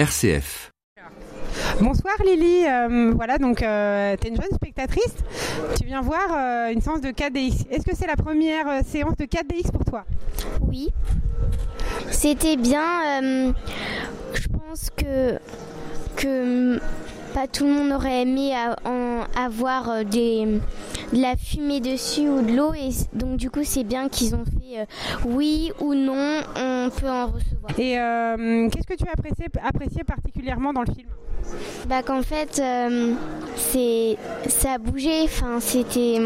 RCF. Bonsoir Lily, Euh, voilà donc euh, tu es une jeune spectatrice, tu viens voir euh, une séance de 4DX. Est-ce que c'est la première euh, séance de 4DX pour toi? Oui. C'était bien. euh, je pense que, que pas tout le monde aurait aimé en avoir euh, des, de la fumée dessus ou de l'eau. Et donc, du coup, c'est bien qu'ils ont fait euh, oui ou non, on peut en recevoir. Et euh, qu'est-ce que tu as apprécié, apprécié particulièrement dans le film? Bah, qu'en fait, c'est, ça a bougé. Enfin, c'était,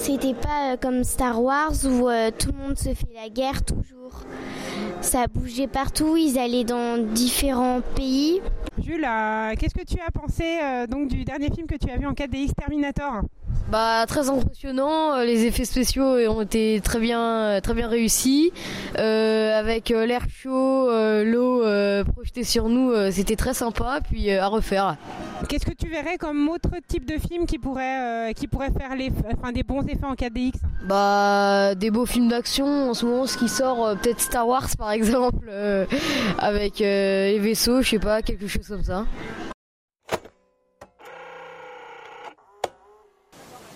c'était pas euh, comme Star Wars où euh, tout le monde se fait la guerre toujours. Ça bougé partout. Ils allaient dans différents pays. Jules, euh, qu'est-ce que tu as pensé donc du dernier film que tu as vu en 4DX Terminator? Bah très impressionnant, euh, les effets spéciaux ont été très bien euh, très bien réussis Euh, avec l'air chaud, euh, l'eau euh, projetée sur nous, c'était très sympa puis à refaire. Qu'est-ce que tu verrais comme autre type de film qui pourrait, qui pourrait faire les, enfin, des bons effets en 4DX Bah des beaux films d'action en ce moment ce qui sort peut-être Star Wars par exemple avec les vaisseaux, je sais pas, quelque chose comme ça.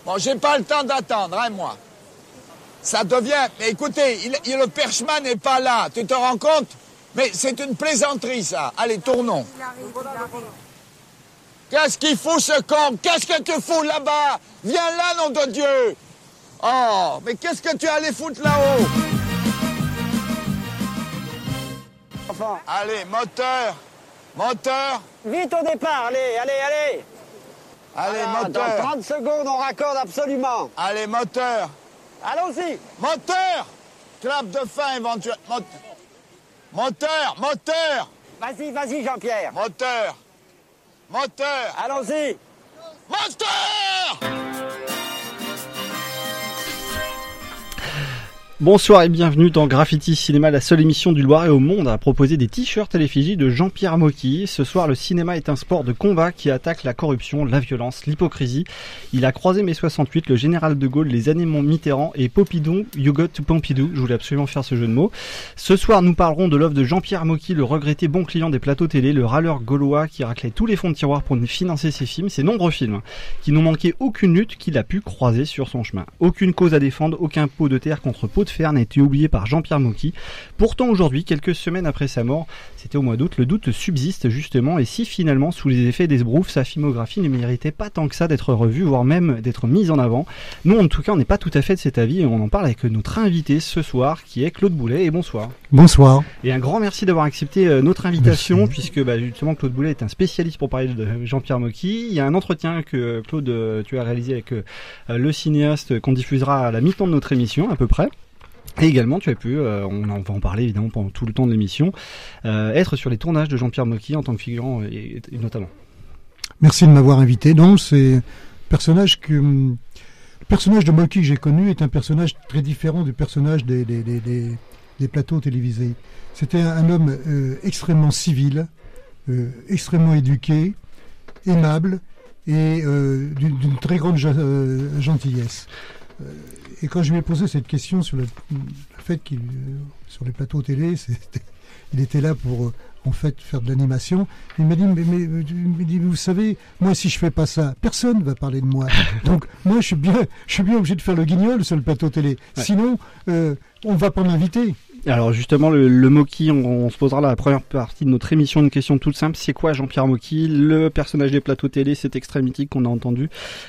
Bon, j'ai pas le temps d'attendre, hein, moi. Ça devient. Mais écoutez, il, il- le perchemin n'est pas là. Tu te rends compte? Mais c'est une plaisanterie, ça. Allez, tournons. Qu'est-ce qu'il fout, ce con? Qu'est-ce que tu fous là-bas? Viens là, nom de Dieu Oh, mais qu'est-ce que tu allais foutre là-haut? Allez, moteur Moteur Vite au départ, allez, allez, allez Allez, moteur. Dans 30 secondes, on raccorde absolument. Allez, moteur. Allons-y. Moteur. Clap de fin éventuellement. Moteur Moteur. Vas-y, vas-y, Jean-Pierre. Moteur. Moteur. Allons-y. Moteur Bonsoir et bienvenue dans Graffiti Cinéma, la seule émission du Loiret au monde à proposer des t-shirts à l'effigie de Jean-Pierre Mocky. Ce soir, le cinéma est un sport de combat qui attaque la corruption, la violence, l'hypocrisie. Il a croisé mai 68, le général de Gaulle, les années Mitterrand et Popidon, You Got Pompidou. Je voulais absolument faire ce jeu de mots. Ce soir, nous parlerons de l'œuvre de Jean-Pierre Mocky, le regretté bon client des plateaux télé, le râleur gaulois qui raclait tous les fonds de tiroir pour financer ses films, ses nombreux films, qui n'ont manqué aucune lutte qu'il a pu croiser sur son chemin. Aucune cause à défendre, aucun pot de terre contre pot de fer n'a été oublié par Jean-Pierre Mocky. Pourtant, aujourd'hui, quelques semaines après sa mort, c'était au mois d'août, le doute subsiste justement, et si finalement, sous les effets des sbroufs, sa filmographie ne méritait pas tant que ça d'être revue, voire même d'être mise en avant. Nous, en tout cas, on n'est pas tout à fait de cet avis, et on en parle avec notre invité ce soir, qui est Claude Boulet, et bonsoir. Bonsoir. Et un grand merci d'avoir accepté euh, notre invitation, Merci. puisque bah, justement Claude Boulet est un spécialiste pour parler de Jean-Pierre Mocky. Il y a un entretien que Claude, euh, tu as réalisé avec euh, le cinéaste qu'on diffusera à la mi-temps de notre émission à peu près. Et également, tu as pu, euh, on va en parler évidemment pendant tout le temps de l'émission, euh, être sur les tournages de Jean-Pierre Mocky en tant que figurant et, notamment. Merci de m'avoir invité. Non, c'est personnage que hum, le personnage de Molky que j'ai connu est un personnage très différent du personnage des, des, des, des- plateaux télévisés. C'était un, homme euh, extrêmement civil, extrêmement éduqué, aimable et d'une très grande ge- gentillesse. Et quand je lui ai posé cette question sur le, le fait qu'il euh, sur les plateaux télé, c'était- il était là pour euh, en fait faire de l'animation. Il m'a dit, mais, mais, euh, vous savez, moi si je fais pas ça, personne va parler de moi. Donc moi je suis bien, je suis bien obligé de faire le guignol sur le plateau télé. Ouais. Sinon, euh, on va pas m'inviter. Alors justement, le, le Mocky, on, on se posera la première partie de notre émission une question toute simple. C'est quoi Jean-Pierre Mocky Le personnage des plateaux télé, cet extrait mythique qu'on a entendu,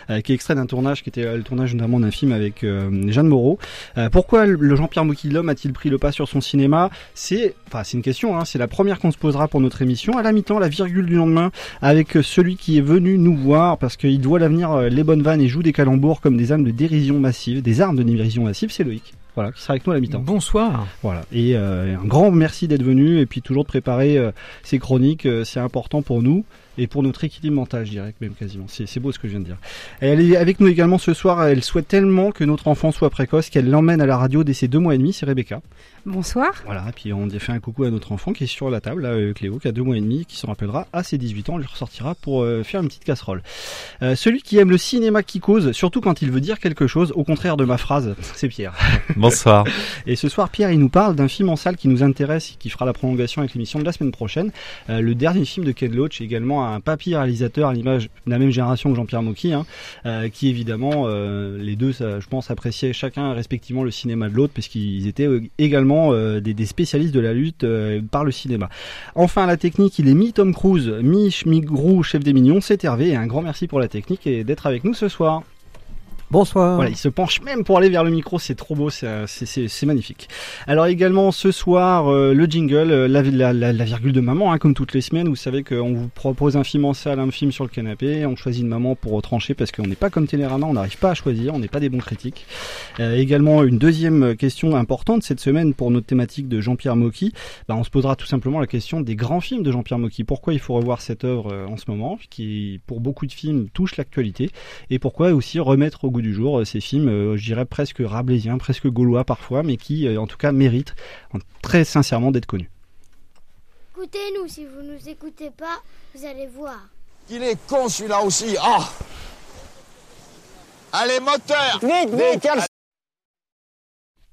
euh, qui est extrait d'un tournage qui était euh, le tournage notamment d'un film avec euh, Jeanne Moreau. Euh, pourquoi le Jean-Pierre Mocky l'homme a-t-il pris le pas sur son cinéma C'est, enfin, c'est une question. Hein, c'est la première qu'on se posera pour notre émission. À la mi-temps, la virgule du lendemain, avec euh, celui qui est venu nous voir parce qu'il doit l'avenir euh, les bonnes vannes et joue des calembours comme des armes de dérision massive, des armes de dérision massive. C'est Loïc. Voilà, qui sera avec nous à la mi-temps. Bonsoir. Voilà. Et euh, un grand merci d'être venu et puis toujours de préparer euh, ces chroniques. euh, c'est important pour nous. et pour notre équilibre mental, je dirais même quasiment. C'est beau ce que je viens de dire. Elle est avec nous également ce soir. Elle souhaite tellement que notre enfant soit précoce qu'elle l'emmène à la radio dès ses deux mois et demi. C'est Rebecca. Bonsoir. Voilà, puis on a fait un coucou à notre enfant qui est sur la table, là, euh, Cléo, qui a deux mois et demi, qui se rappellera à ses 18 ans, on lui ressortira pour euh, faire une petite casserole. Euh, celui qui aime le cinéma qui cause, surtout quand il veut dire quelque chose, au contraire de ma phrase, c'est Pierre. Bonsoir. et ce soir, Pierre, il nous parle d'un film en salle qui nous intéresse et qui fera la prolongation avec l'émission de la semaine prochaine. le dernier film de Ken Loach, également un papy réalisateur à l'image de la même génération que Jean-Pierre Mocky, hein, qui évidemment, les deux, je pense, appréciaient chacun respectivement le cinéma de l'autre, parce qu'ils étaient également des, des spécialiste de la lutte euh, par le cinéma. Enfin, la technique, il est mi-Tom Cruise, mi-Grou, chef des mignons, c'est Hervé, et un grand merci pour la technique et d'être avec nous ce soir. Bonsoir. Voilà, il se penche même pour aller vers le micro, c'est trop beau, c'est magnifique. Alors également ce soir, euh, le jingle, euh, la, la, la, virgule de maman, hein, comme toutes les semaines, vous savez qu'on vous propose un film en salle, un film sur le canapé, on choisit une maman pour trancher parce qu'on n'est pas comme Télérama, on n'arrive pas à choisir, on n'est pas des bons critiques. Euh, également une deuxième question importante cette semaine pour notre thématique de Jean-Pierre Mocky, bah, on se posera tout simplement la question des grands films de Jean-Pierre Mocky. Pourquoi il faut revoir cette œuvre en ce moment, qui pour beaucoup de films touche l'actualité, et pourquoi aussi remettre au goût du jour euh, ces films, euh, je dirais presque rabelaisiens, presque gaulois parfois, mais qui euh, en tout cas méritent très sincèrement d'être connus. Écoutez-nous, si vous ne nous écoutez pas, vous allez voir. Il est con celui-là aussi. Ah Allez, moteur Vite, vite,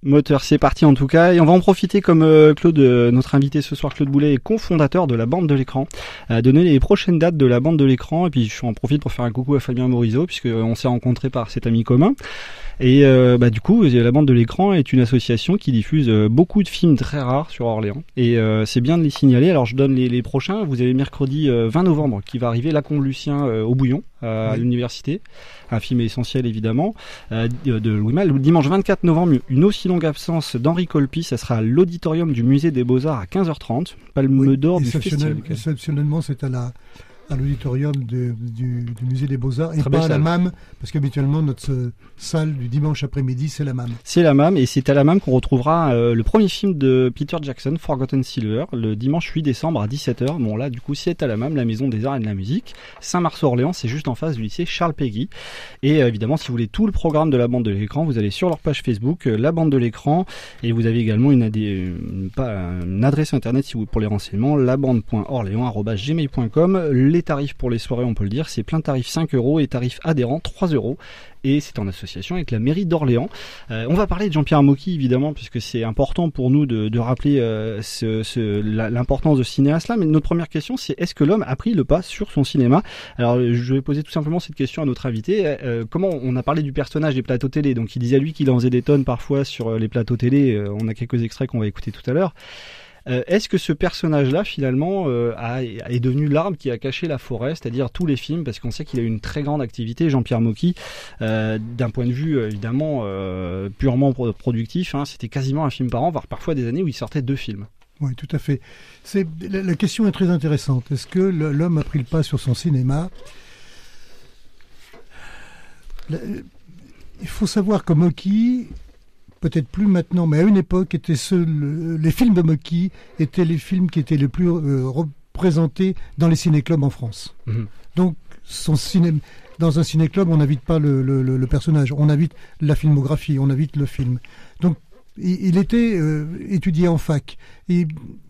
Moteur, c'est parti en tout cas. Et on va en profiter comme euh, Claude, euh, notre invité ce soir, Claude Boulet, est cofondateur de la bande de l'écran, à donner les prochaines dates de la bande de l'écran. Et puis je en profite pour faire un coucou à Fabien Morisot, puisqu'on s'est rencontré par cet ami commun. Et euh, bah, du coup, la bande de l'écran est une association qui diffuse beaucoup de films très rares sur Orléans. Et c'est bien de les signaler. Alors je donne les, prochains. Vous avez mercredi 20 novembre qui va arriver La Combe Lucien au Bouillon à l'université un film essentiel évidemment, euh, de Louis. Le dimanche 24 novembre, une aussi longue absence d'Henri Colpi, ça sera à l'auditorium du musée des Beaux-Arts à 15h30. Palme d'or du festival. Exceptionnellement, c'est à la à l'auditorium du, musée des Beaux-Arts et pas à la MAM, parce qu'habituellement notre salle du dimanche après-midi c'est la MAM. C'est la MAM et c'est à la MAM qu'on retrouvera euh, le premier film de Peter Jackson, Forgotten Silver, le dimanche 8 décembre à 17h. Bon là du coup c'est à la MAM, la Maison des Arts et de la Musique. Saint-Marceau-Orléans, c'est juste en face du lycée Charles Péguy. Et euh, évidemment si vous voulez tout le programme de la bande de l'écran, vous allez sur leur page Facebook, euh, la bande de l'écran, et vous avez également une, une, adresse internet si vous pour les renseignements, labande.orléans.gmail.com. Les tarifs pour les soirées, on peut le dire, c'est plein tarif 5 euros et tarif adhérent 3 euros. Et c'est en association avec la mairie d'Orléans. Euh, on va parler de Jean-Pierre Mocky, évidemment, puisque c'est important pour nous de, rappeler euh, l'importance de cinéaste-là. Mais notre première question, c'est est-ce que l'homme a pris le pas sur son cinéma? Alors, je vais poser tout simplement cette question à notre invité. Euh, comment on a parlé du personnage des plateaux télé? Donc, il disait à lui qu'il en faisait des tonnes parfois sur les plateaux télé. on a quelques extraits qu'on va écouter tout à l'heure. Euh, est-ce que ce personnage-là, finalement, euh, est devenu l'arbre qui a caché la forêt, c'est-à-dire tous les films, parce qu'on sait qu'il a eu une très grande activité, Jean-Pierre Mocky, euh, d'un point de vue évidemment purement productif, hein, c'était quasiment un film par an, voire parfois des années où il sortait deux films. Oui, tout à fait. La, question est très intéressante. Est-ce que l'homme a pris le pas sur son cinéma? Il faut savoir que Mocky peut-être plus maintenant, mais à une époque, étaient les films de Mocky étaient les films qui étaient les plus euh, représentés dans les ciné-clubs en France. Mhm. Donc, son cinéma, dans un ciné-club, on n'invite pas le, personnage, on invite la filmographie, on invite le film. Donc, il, était euh, étudié en fac. Et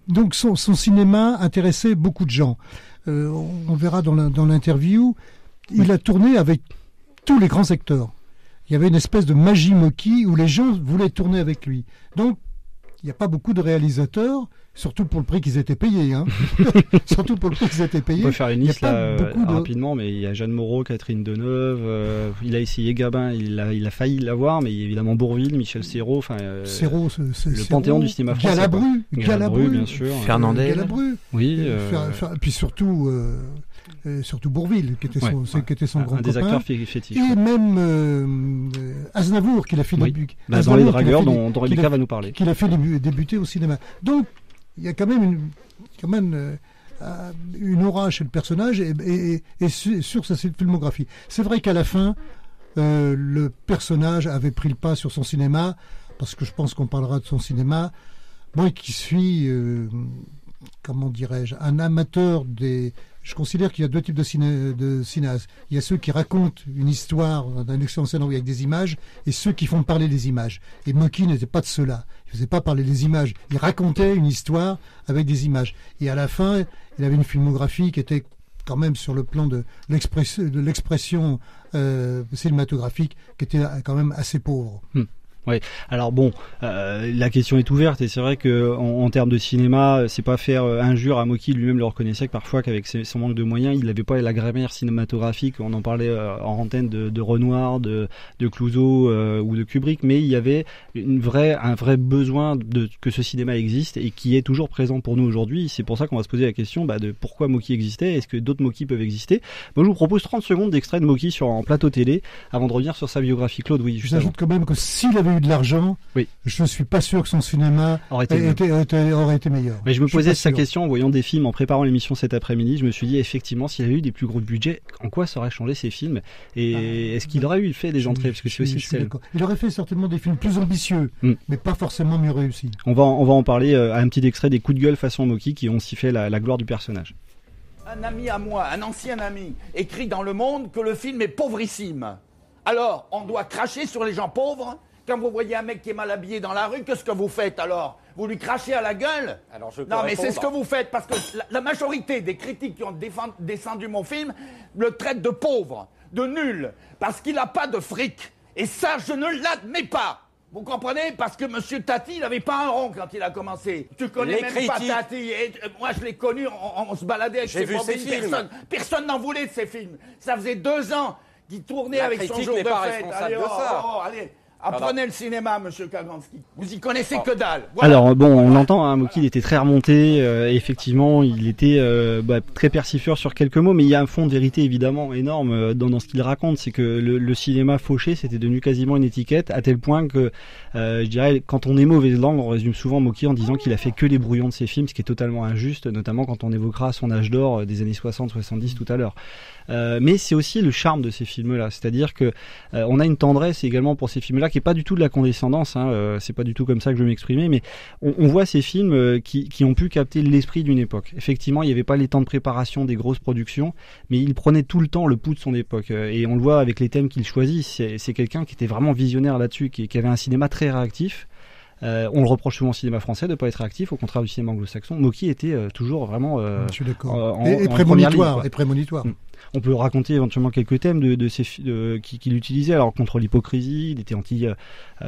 donc, son, cinéma intéressait beaucoup de gens. Euh, on, verra dans l'interview, il a tourné avec tous les grands secteurs il y avait une espèce de magie moquille où les gens voulaient tourner avec lui. Donc, il n'y a pas beaucoup de réalisateurs, surtout pour le prix qu'ils étaient payés. Hein. surtout pour le prix qu'ils étaient payés. On peut faire une liste rapidement, mais il y a Jeanne Moreau, Catherine Deneuve, euh, il a essayé Gabin, il a, il a failli l'avoir, mais il y a évidemment Bourville, Michel Serrault, enfin euh, le panthéon du cinéma français. Galabru, Galabru, bien sûr. Fernandel. Galabru. Oui. Euh... puis surtout surtout Bourville, qui était son, qui était son un, grand un des copain. acteurs fétiches. Et même euh, Aznavour, qui l'a fait, oui. bah, dans les dragueurs, dont, dont Rebecca va nous parler. Qui l'a fait débuter au cinéma. Donc, il y a quand même une, quand même, euh, une aura chez le personnage et, et, et sur sa filmographie. C'est vrai qu'à la fin, euh, le personnage avait pris le pas sur son cinéma, parce que je pense qu'on parlera de son cinéma. Moi qui suis euh, comment dirais-je, un amateur des. Je considère qu'il y a deux types de, ciné, cinéastes. Il y a ceux qui racontent une histoire d'un excellent scénario avec des images et ceux qui font parler les images. Et Moki n'était pas de ceux-là. Il faisait pas parler les images. Il racontait une histoire avec des images. Et à la fin, il avait une filmographie qui était quand même sur le plan de l'expression euh, cinématographique qui était quand même assez pauvre. Hmm. Oui. Alors bon, euh, la question est ouverte et c'est vrai que en, termes de cinéma, c'est pas faire euh, injure à Moki lui-même le reconnaissait que parfois qu'avec son manque de moyens, il n'avait pas la grammaire cinématographique. On en parlait euh, en antenne de, de Renoir, de, de Clouseau ou de Kubrick, mais il y avait une vraie, un vrai besoin de que ce cinéma existe et qui est toujours présent pour nous aujourd'hui. C'est pour ça qu'on va se poser la question bah, de pourquoi Moki existait. Est-ce que d'autres Moki peuvent exister? Moi, je vous propose 30 secondes d'extrait de Moki sur en plateau télé avant de revenir sur sa biographie. Claude, oui. J'ajoute quand même que s'il avait eu de l'argent, oui. je ne suis pas sûr que son cinéma aurait été, aurait été, meilleur. Mais je me posais cette question en voyant des films, en préparant l'émission cet après-midi. Je me suis dit, effectivement, s'il y avait eu des plus gros budgets, en quoi ça aurait changé ces films Et ah, est-ce qu'il aurait eu fait des entrées? Parce que c'est aussi Il aurait fait certainement des films plus ambitieux, hmm. mais pas forcément mieux réussis. On va, on va en parler euh, à un petit extrait des coups de gueule façon Moki qui ont sifflé la, la gloire du personnage. Un ami à moi, un ancien ami, écrit dans Le Monde que le film est pauvrissime. Alors, on doit cracher sur les gens pauvres quand vous voyez un mec qui est mal habillé dans la rue, qu'est-ce que vous faites alors Vous lui crachez à la gueule alors je Non, mais c'est ce que vous faites, parce que la, majorité des critiques qui ont descendu mon film le traitent de pauvre, de nul, parce qu'il n'a pas de fric. Et ça, je ne l'admets pas vous comprenez Parce que M. Tati, il n'avait pas un rond quand il a commencé. Tu connais même pas Tati. Et, euh, moi, je l'ai connu, on, se baladait avec ses films. Personne, personne n'en voulait de ces films. Ça faisait deux ans qu'il tournait avec son jour de fête. Allez, oh, oh, allez. Apprenez le cinéma, monsieur Kaganski. Vous y connaissez que dalle. Alors bon, on l'entend, hein, Moki il était très remonté. Euh, effectivement, il était euh, bah, très persifleur sur quelques mots, mais il y a un fond de vérité évidemment énorme euh, dans, dans, ce qu'il raconte. C'est que le, le, cinéma fauché, c'était devenu quasiment une étiquette, à tel point que, je dirais, quand on est mauvaise langue, on résume souvent Moki en disant qu'il a fait que les brouillons de ses films, ce qui est totalement injuste, notamment quand on évoquera son âge d'or des années 60-70 tout à l'heure. Euh, mais c'est aussi le charme de ces films-là, c'est-à-dire que euh, on a une tendresse également pour ces films-là qui est pas du tout de la condescendance. Hein, euh, c'est pas du tout comme ça que je vais m'exprimer, mais on, on, voit ces films qui, qui, ont pu capter l'esprit d'une époque. Effectivement, il n'y avait pas les temps de préparation des grosses productions, mais il prenait tout le temps le pouls de son époque. Et on le voit avec les thèmes qu'il choisit. C'est quelqu'un qui était vraiment visionnaire là-dessus, qui, qui avait un cinéma très réactif. Euh, on le reproche souvent au cinéma français de ne pas être réactif, au contraire du cinéma anglo-saxon. Moki était euh, toujours vraiment euh, Je suis d'accord. et, prémonitoire, et prémonitoire. On peut raconter éventuellement quelques thèmes de, qu'il utilisait. Alors contre l'hypocrisie, il était anti,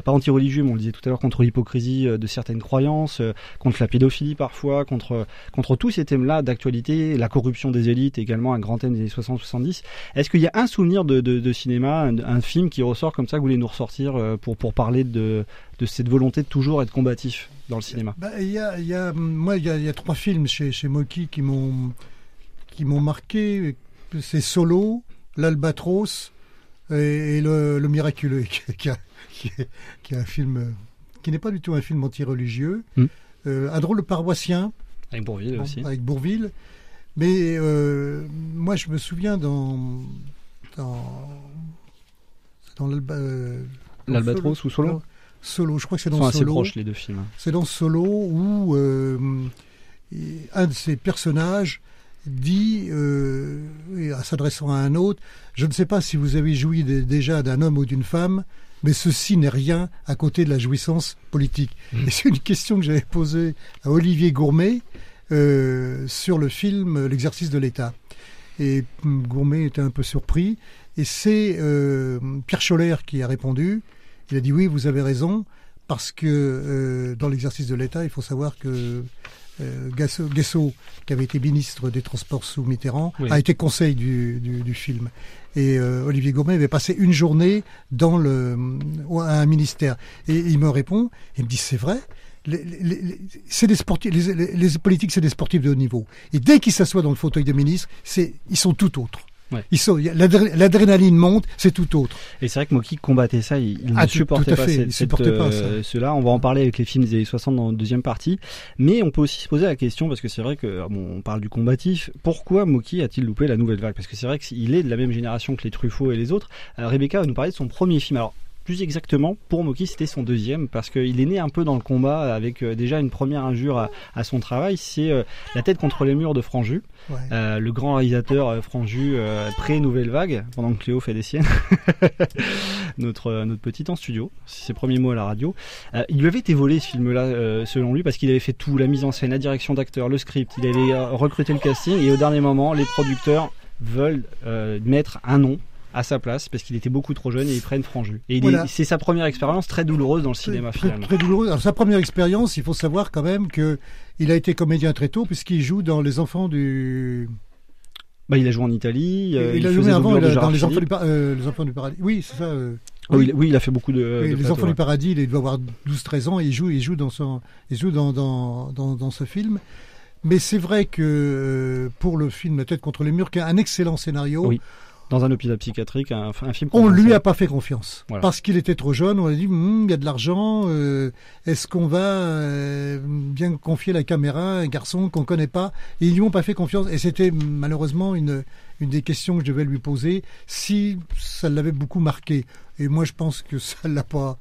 pas anti-religieux, mais on le disait tout à l'heure contre l'hypocrisie de certaines croyances, contre la pédophilie parfois, contre contre tous ces thèmes-là d'actualité, la corruption des élites également un grand thème des années 60-70. Est-ce qu'il y a un souvenir de, cinéma, un, film qui ressort comme ça que vous voulez nous ressortir pour pour parler de de cette volonté de toujours être combatif dans le cinéma? Bah, y a, Moi, il y, y a, trois films chez, chez Moki qui m'ont qui m'ont marqué. C'est Solo, L'Albatros et, le, le, Miraculeux, qui, qui, qui, est, un film qui n'est pas du tout un film anti-religieux. Hmm. Euh, un drôle paroissien. Avec Bourville aussi. Avec Bourville. Mais euh, moi, je me souviens dans dans, dans euh, l'Albatros ou Solo Solo. Je crois que c'est dans Solo. assez proches les deux films. C'est dans Solo où euh, un de ces personnages dit, euh, s'adressant à un autre, je ne sais pas si vous avez joui déjà d'un homme ou d'une femme, mais ceci n'est rien à côté de la jouissance politique. Mmh. Et c'est une question que j'avais posée à Olivier Gourmet euh, sur le film L'exercice de l'État. Et Gourmet était un peu surpris. Et c'est euh, Pierre Scholler qui a répondu. Il a dit oui, vous avez raison, parce que euh, dans l'exercice de l'État, il faut savoir que euh, Guesso, qui avait été ministre des Transports sous Mitterrand, a été conseil du, du, film. Et euh, Olivier Gourmet avait passé une journée dans le, un ministère. Et il me répond, il me dit c'est vrai, c'est des sportifs, les, les politiques, c'est des sportifs de haut niveau. Et dès qu'ils s'assoient dans le fauteuil de ministre, c'est, ils sont tout autres. L'adrénaline monte, c'est tout autre. Et c'est vrai que Moki combattait ça, il, ah, ne supportait pas, euh, cela. On va en parler avec les films des années 60 dans la deuxième partie. Mais on peut aussi se poser la question, parce que c'est vrai que, bon, on parle du combatif, pourquoi Moki a-t-il loupé la nouvelle vague? Parce que c'est vrai qu'il est de la même génération que les Truffaut et les autres. Euh, Rebecca va nous parler de son premier film. Alors, plus exactement, pour Moki, c'était son deuxième, parce qu'il est né un peu dans le combat avec euh, déjà une première injure à, à son travail, c'est euh, La tête contre les murs de Franju, Ouais. Euh, le grand réalisateur Franju euh, pré-Nouvelle Vague, pendant que Cléo fait des siennes, notre, notre petit en studio, c'est ses premiers mots à la radio. Il lui avait été volé ce film-là, selon lui, parce qu'il avait fait tout, la mise en scène, la direction d'acteur, le script, il avait recruté le casting, et au dernier moment, les producteurs veulent mettre un nom à sa place parce qu'il était beaucoup trop jeune et ils prennent Franju. Et Voilà. c'est sa première expérience très douloureuse dans le cinéma très, finalement. très douloureux. Alors, sa première expérience, il faut savoir quand même que il a été comédien très tôt puisqu'il joue dans Les Enfants du. Bah, il a joué en Italie. euh, il, a joué avant il a- dans les enfants, du euh, les Enfants du Paradis. Oui, c'est ça. euh, Oh, il- oui, il a fait beaucoup de. oui, de les Enfants ouais. du Paradis, il doit avoir 12-13 ans et il joue, il joue, dans, son, il joue dans, dans, dans, dans ce film. Mais c'est vrai que euh, pour le film La tête contre les murs, qui est un excellent scénario, Oui. Dans un hôpital psychiatrique, un, un film. on lui a pas fait confiance. Voilà. Parce qu'il était trop jeune, on a dit, Hum, il y a de l'argent, euh, est-ce qu'on va euh, bien confier la caméra à un garçon qu'on connaît pas? Et ils lui ont pas fait confiance. Et c'était malheureusement une, une des questions que je devais lui poser, si ça l'avait beaucoup marqué. Et moi, je pense que ça l'a pas...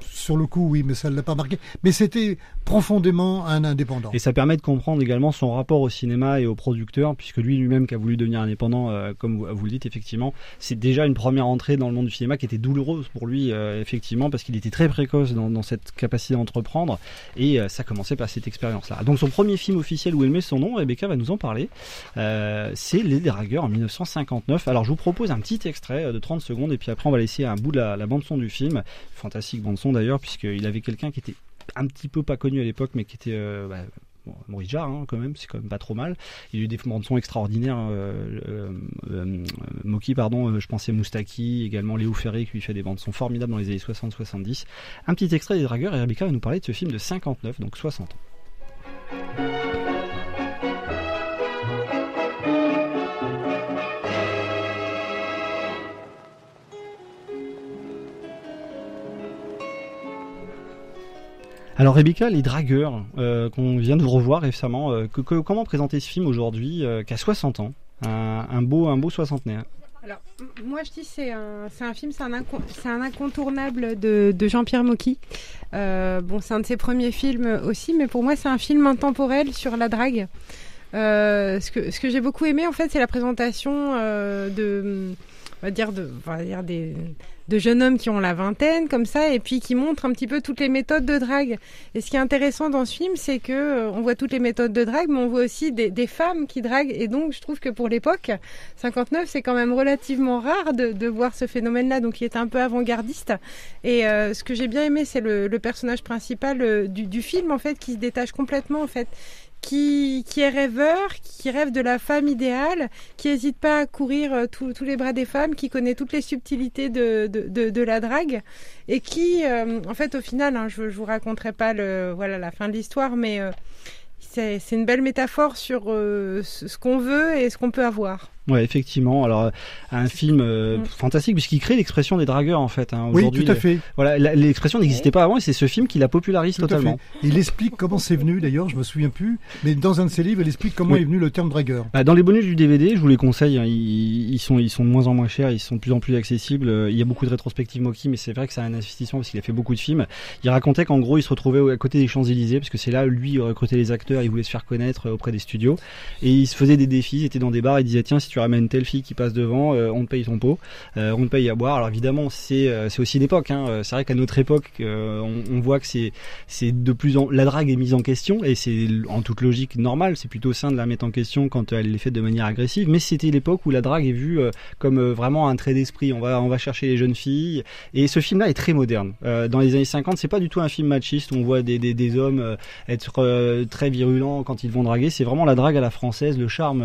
Sur le coup, oui, mais ça ne l'a pas marqué. Mais c'était profondément un indépendant. Et ça permet de comprendre également son rapport au cinéma et au producteur, puisque lui lui-même qui a voulu devenir indépendant, euh, comme vous, le dites effectivement, c'est déjà une première entrée dans le monde du cinéma qui était douloureuse pour lui, euh, effectivement, parce qu'il était très précoce dans, cette capacité d'entreprendre, et euh, ça commençait par cette expérience-là. Donc son premier film officiel où elle met son nom, Rebecca va nous en parler, c'est Les Dragueurs en 1959. Alors je vous propose un petit extrait de 30 secondes, et puis après on va laisser un bout de la, la bande-son du film, fantastique bande-son d'ailleurs, puisqu'il avait quelqu'un qui était un petit peu pas connu à l'époque, mais qui était euh, bah, bon, Maurice Jarre hein, quand même, c'est quand même pas trop mal. Il a eu des bandes extraordinaires. Euh, euh, Moki, pardon, je pensais Moustaki, également Léo Ferré qui lui fait des bandes son formidables dans les années 60-70. Un petit extrait des Dragueurs et Rebecca va nous parler de ce film de 59, donc 60 ans. Alors Rebecca, les dragueurs euh, qu'on vient de revoir récemment, euh, comment présenter ce film aujourd'hui, euh, qui a 60 ans, un, beau, un beau soixantenaire? Alors, moi je dis c'est un, c'est un film, c'est un, incontournable de, Jean-Pierre Mocky. Bon, c'est un de ses premiers films aussi, mais pour moi c'est un film intemporel sur la drague. Ce que, j'ai beaucoup aimé en fait, c'est la présentation de, on va dire, de, on va dire des, de jeunes hommes qui ont la vingtaine comme ça, et puis qui montrent un petit peu toutes les méthodes de drague. Et ce qui est intéressant dans ce film, c'est que euh, on voit toutes les méthodes de drague, mais on voit aussi des, des femmes qui draguent. Et donc, je trouve que pour l'époque, 59, c'est quand même relativement rare de, de voir ce phénomène-là, donc il est un peu avant-gardiste. Et euh, ce que j'ai bien aimé, c'est le, le personnage principal euh, du, du film, en fait, qui se détache complètement, en fait. Qui, qui est rêveur, qui rêve de la femme idéale, qui n'hésite pas à courir euh, tous les bras des femmes, qui connaît toutes les subtilités de, de, de, la drague, et qui, euh, en fait, au final, hein, je ne vous raconterai pas le, voilà, la fin de l'histoire, mais euh, c'est une belle métaphore sur euh, ce qu'on veut et ce qu'on peut avoir. Ouais, effectivement. Alors, un film euh, Mm. fantastique puisqu'il crée l'expression des dragueurs en fait. Hein. Oui, tout à le- fait. Voilà, l'expression n'existait pas avant et c'est ce film qui la popularise Tout à totalement. fait. Il explique comment c'est venu, d'ailleurs, je me souviens plus, mais dans un de ses livres, il explique comment Oui. est venu le terme dragueur. Bah, dans les bonus du DVD, je vous les conseille, hein, ils, ils sont, ils sont de moins en moins chers, ils sont de plus en plus accessibles. Euh, Il y a beaucoup de rétrospectives Moki, mais c'est vrai que c'est un investissement parce qu'il a fait beaucoup de films. Il racontait qu'en gros, il se retrouvait à côté des Champs-Élysées, parce que c'est là, lui, il recrutait les acteurs, il voulait se faire connaître euh, auprès des studios. Et il se faisait des défis, il était dans des bars, il disait, tiens, si tu ramènes telle fille qui passe devant, euh, on te paye ton pot, euh, on te paye à boire. Alors évidemment, c'est euh, aussi l'époque. Hein. C'est vrai qu'à notre époque, on, voit que c'est de plus en la drague est mise en question et c'est en toute logique normal. C'est plutôt sain de la mettre en question quand elle est faite de manière agressive. Mais c'était l'époque où la drague est vue comme vraiment un trait d'esprit. On va on va chercher les jeunes filles. Et ce film-là est très moderne. Dans les années 50, c'est pas du tout un film machiste on voit des des, hommes être très virulents quand ils vont draguer. C'est vraiment la drague à la française, le charme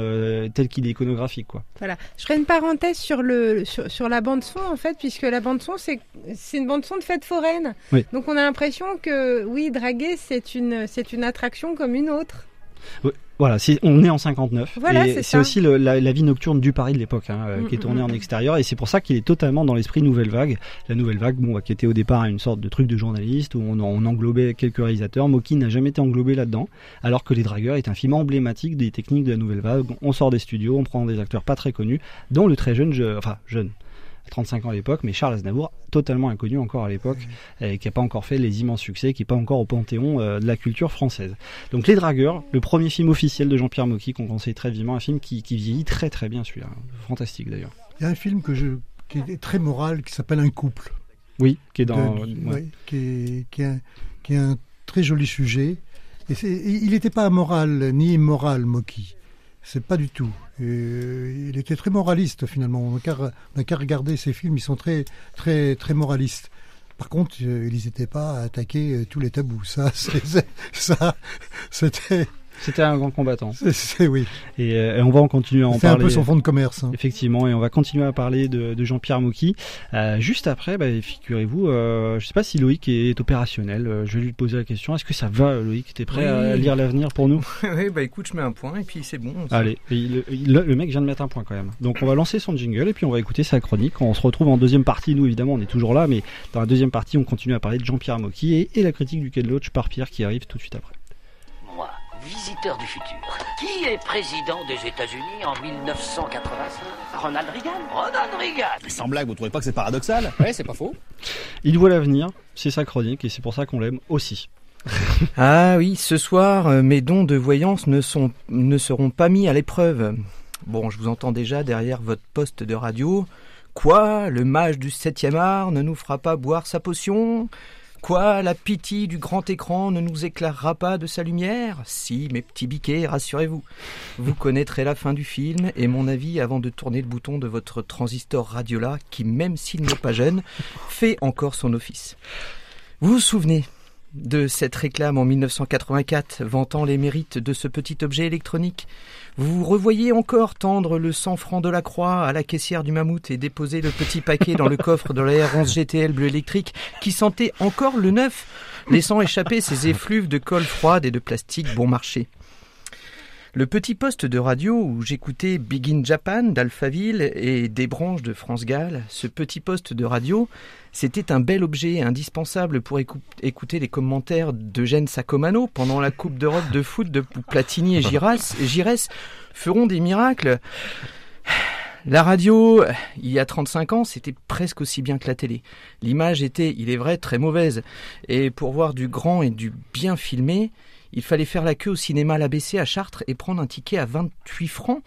tel qu'il est iconographique quoi. Voilà. Je ferai une parenthèse sur le sur, sur la bande son en fait, puisque la bande son c'est c'est une bande son de fête foraine. Oui. Donc on a l'impression que oui, draguer c'est une c'est une attraction comme une autre. Voilà, on est en 59. Voilà, et c'est aussi le- la, la vie nocturne du Paris de l'époque, hein, euh, Mm, qui est tournée mm, en mm. extérieur. Et c'est pour ça qu'il est totalement dans l'esprit Nouvelle Vague. La Nouvelle Vague, bon, bah, qui était au départ une sorte de truc de journaliste où on, on englobait quelques réalisateurs. Moki n'a jamais été englobé là-dedans. Alors que Les Dragueurs est un film emblématique des techniques de la Nouvelle Vague. On sort des studios, on prend des acteurs pas très connus, dont le très jeune, je- enfin jeune. 35 ans à l'époque, mais Charles Aznavour, totalement inconnu encore à l'époque, et qui n'a pas encore fait les immenses succès, qui n'est pas encore au panthéon euh, de la culture française. Donc Les Dragueurs, le premier film officiel de Jean-Pierre Mocky, qu'on conseille très vivement, un film qui, qui vieillit très très bien celui-là, fantastique d'ailleurs. Il y a un film que je, qui est très moral, qui s'appelle Un couple. Oui, qui est dans... De- ouais. ouais, qui, est, qui, est un, qui est un très joli sujet. Et il n'était pas amoral ni immoral, Moki. C'est pas du tout. Euh, il était très moraliste finalement. On n'a qu'à regarder ces films, ils sont très très très moralistes. Par contre, euh, ils n'hésitaient pas à attaquer euh, tous les tabous. Ça, ça, c'était, C'était un grand combattant. c'est- c'est oui. Et, euh, et on va en continuer à en C'est un parler. peu son fond de commerce. hein. Effectivement, et on va continuer à parler de, de Jean-Pierre Mocky. Euh, juste après, bah, figurez-vous, euh, je sais pas si Loïc est opérationnel. euh, je vais lui poser la question. Est-ce que ça va, Loïc? T'es prêt à lire l'avenir pour nous? Oui, bah écoute, je mets un point et puis c'est bon. Allez, et il- il- le mec vient de mettre un point quand même. Donc on va lancer son jingle et puis on va écouter sa chronique. On se retrouve en deuxième partie. Nous évidemment, on est toujours là, mais dans la deuxième partie, on continue à parler de Jean-Pierre Mocky et, et la critique du Quai de Loach par Pierre qui arrive tout de suite après. Visiteur du futur. Qui est président des États-Unis en 1985 Ronald Reagan. Ronald Reagan. Sans blague, vous trouvez pas que c'est paradoxal? Ouais, c'est pas faux. Il voit l'avenir, c'est sa chronique et c'est pour ça qu'on l'aime aussi. Ah oui, ce soir, euh, mes dons de voyance ne, sont, ne seront pas mis à l'épreuve. Bon, je vous entends déjà derrière votre poste de radio. Quoi? Le mage du 7e art ne nous fera pas boire sa potion? Quoi La pitié du grand écran ne nous éclairera pas de sa lumière? Si, mes petits biquets, rassurez-vous. Vous connaîtrez la fin du film et mon avis avant de tourner le bouton de votre transistor radiola qui, même s'il n'est pas jeune, fait encore son office. Vous vous souvenez de cette réclame en 1984 vantant les mérites de ce petit objet électronique. Vous revoyez encore tendre le 100 francs de la croix à la caissière du mammouth et déposer le petit paquet dans le coffre de la R11 GTL bleu électrique qui sentait encore le neuf, laissant échapper ses effluves de colle froide et de plastique bon marché. Le petit poste de radio où j'écoutais Big in Japan d'Alphaville et des branches de France Gall, ce petit poste de radio, c'était un bel objet indispensable pour écou- écouter les commentaires d'Eugène Sacomano pendant la Coupe d'Europe de foot de Platini et Giras, feront des miracles. La radio, il y a 35 ans, c'était presque aussi bien que la télé. L'image était, il est vrai, très mauvaise. Et pour voir du grand et du bien filmé, il fallait faire la queue au cinéma l'ABC à Chartres et prendre un ticket à 28 francs.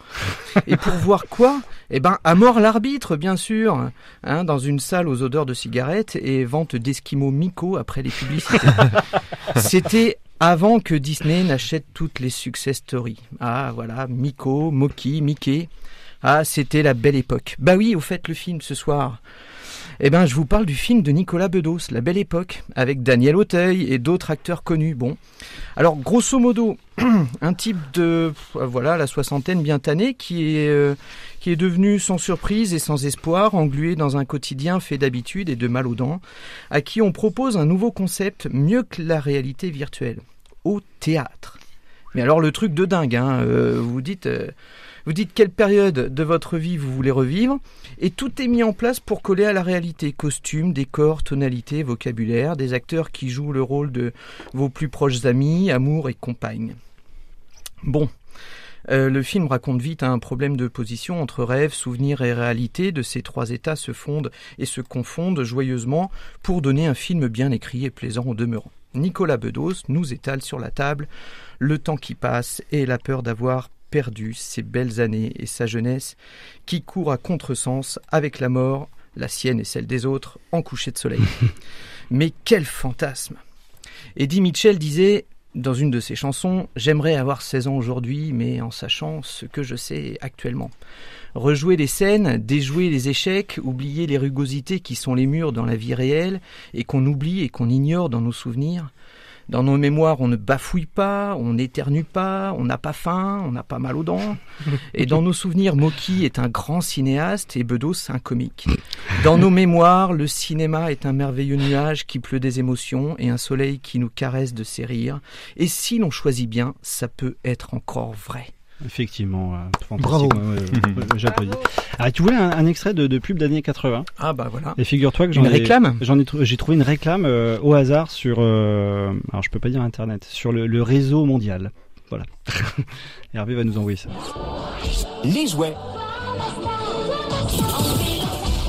Et pour voir quoi? Eh ben, à mort l'arbitre, bien sûr, hein, dans une salle aux odeurs de cigarettes et vente d'esquimaux Miko après les publicités. C'était avant que Disney n'achète toutes les success stories. Ah, voilà, Miko, Moki, Mickey. Ah, c'était la belle époque. Bah oui, au fait, le film ce soir. Eh ben, je vous parle du film de Nicolas Bedos, La Belle Époque, avec Daniel Auteuil et d'autres acteurs connus. Bon, alors grosso modo, un type de euh, voilà la soixantaine bien tannée qui est euh, qui est devenu sans surprise et sans espoir, englué dans un quotidien fait d'habitude et de mal aux dents, à qui on propose un nouveau concept mieux que la réalité virtuelle, au théâtre. Mais alors le truc de dingue, hein, euh, vous dites. Vous dites quelle période de votre vie vous voulez revivre, et tout est mis en place pour coller à la réalité. Costumes, décors, tonalité, vocabulaire, des acteurs qui jouent le rôle de vos plus proches amis, amour et compagnes. Bon. Euh, le film raconte vite un problème de position entre rêve, souvenir et réalité. De ces trois états se fondent et se confondent joyeusement pour donner un film bien écrit et plaisant au demeurant. Nicolas Bedos nous étale sur la table le temps qui passe et la peur d'avoir perdu ses belles années et sa jeunesse qui court à contresens avec la mort, la sienne et celle des autres, en coucher de soleil. Mais quel fantasme Eddie Mitchell disait dans une de ses chansons J'aimerais avoir 16 ans aujourd'hui, mais en sachant ce que je sais actuellement. Rejouer les scènes, déjouer les échecs, oublier les rugosités qui sont les murs dans la vie réelle et qu'on oublie et qu'on ignore dans nos souvenirs. Dans nos mémoires, on ne bafouille pas, on n'éternue pas, on n'a pas faim, on n'a pas mal aux dents. Et dans nos souvenirs, Moki est un grand cinéaste et Bedos un comique. Dans nos mémoires, le cinéma est un merveilleux nuage qui pleut des émotions et un soleil qui nous caresse de ses rires. Et si l'on choisit bien, ça peut être encore vrai. Effectivement, euh, fantastique. Bravo. ouais, ouais, ouais, J'applaudis. Ah, tu voulais un, un extrait de, de pub d'années 80 Ah bah voilà. Et figure-toi que j'en ai, réclame? j'en ai, j'ai trouvé une réclame euh, au hasard sur, euh, alors je peux pas dire internet, sur le, le réseau mondial. Voilà. Hervé va nous envoyer ça. Les jouets.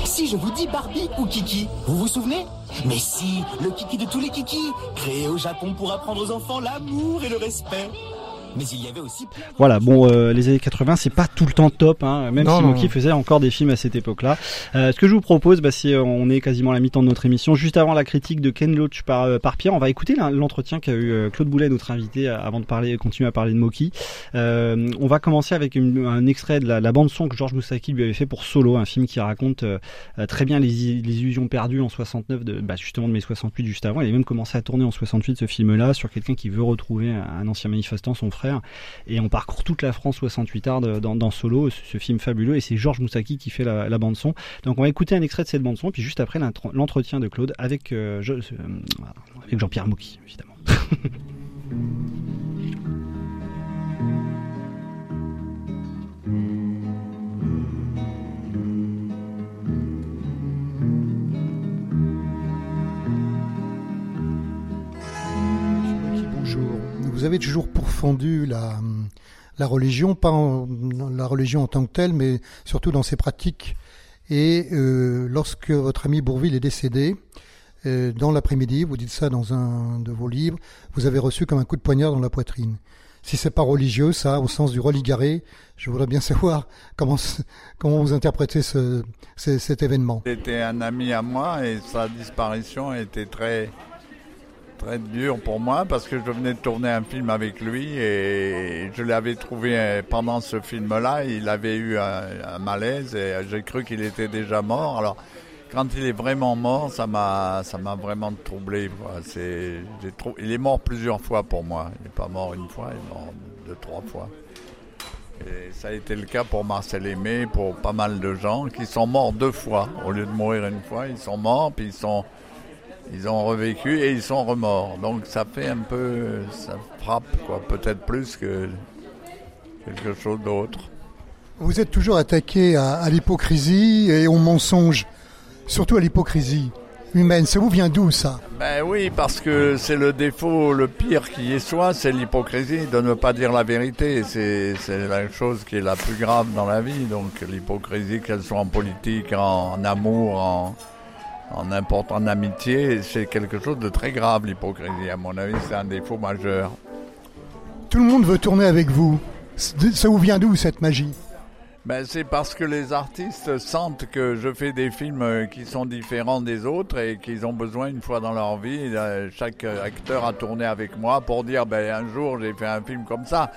Si je vous dis Barbie ou Kiki. Vous vous souvenez? Mais si, le Kiki de tous les Kiki, créé au Japon pour apprendre aux enfants l'amour et le respect. Mais il y avait aussi plein de- Voilà, bon, euh, les années 80, c'est pas tout le temps top, hein, même Non, si non. faisait encore des films à cette époque-là. Euh, ce que je vous propose, bah, c'est, euh, on est quasiment à la mi-temps de notre émission, juste avant la critique de Ken Loach par, euh, par Pierre, on va écouter l'en- l'entretien qu'a eu euh, Claude Boulet, notre invité, avant de parler, continuer à parler de Moki. Euh, on va commencer avec une- un extrait de la, la bande son que Georges Moussaki lui avait fait pour Solo, un film qui raconte très bien les, les illusions perdues en 69, de, bah, justement de mai 68 juste avant. Il avait même commencé à tourner en 68 ce film-là sur quelqu'un qui veut retrouver un ancien manifestant, son frère. Et on parcourt toute la France 68 art de- dans, Solo, ce, film fabuleux. Et c'est Georges Moussaki qui fait la, la bande son. Donc on va écouter un extrait de cette bande son, puis juste après l'entretien de Claude avec, euh, euh, avec Jean-Pierre Mocky, évidemment. Bonjour. Vous avez toujours pourfendu la, religion, pas en- la religion en tant que telle, mais surtout dans ses pratiques. Et euh, lorsque votre ami Bourville est décédé, euh, dans l'après-midi, vous dites ça dans un de vos livres, vous avez reçu comme un coup de poignard dans la poitrine. Si c'est pas religieux, ça, au sens du religaré, je voudrais bien savoir comment comment vous interprétez ce, ce- cet événement. C'était un ami à moi et sa disparition était très très dure pour moi parce que je venais de tourner un film avec lui et je l'avais trouvé euh, pendant ce film-là, il avait eu un, malaise et j'ai cru qu'il était déjà mort. Alors quand il est vraiment mort, ça m'a ça m'a vraiment troublé. C'est il est mort plusieurs fois pour moi. Il n'est pas mort une fois, il est mort deux trois fois. Et ça a été le cas pour Marcel Aimé, pour pas mal de gens qui sont morts deux fois. Au lieu de mourir une fois, ils sont morts, puis ils sont, ils ont revécu et ils sont remords. Donc ça fait un peu, ça frappe quoi, peut-être plus que quelque chose d'autre. Vous êtes toujours attaqué à, à l'hypocrisie et au mensonge, surtout à l'hypocrisie humaine. Ça vous vient d'où ça? Ben oui, parce que c'est le défaut le pire qui est soit, c'est l'hypocrisie de ne pas dire la vérité. C'est c'est la chose qui est la plus grave dans la vie. Donc l'hypocrisie, qu'elle soit en politique, en, amour, en, en n'importe en amitié, c'est quelque chose de très grave l'hypocrisie. À mon avis, c'est un défaut majeur. Tout le monde veut tourner avec vous. C'est- Ça vous vient d'où cette magie? Ben, c'est parce que les artistes sentent que je fais des films euh, qui sont différents des autres et qu'ils ont besoin une fois dans leur vie, euh, chaque euh, acteur a tourné avec moi pour dire ben un jour j'ai fait un film comme ça.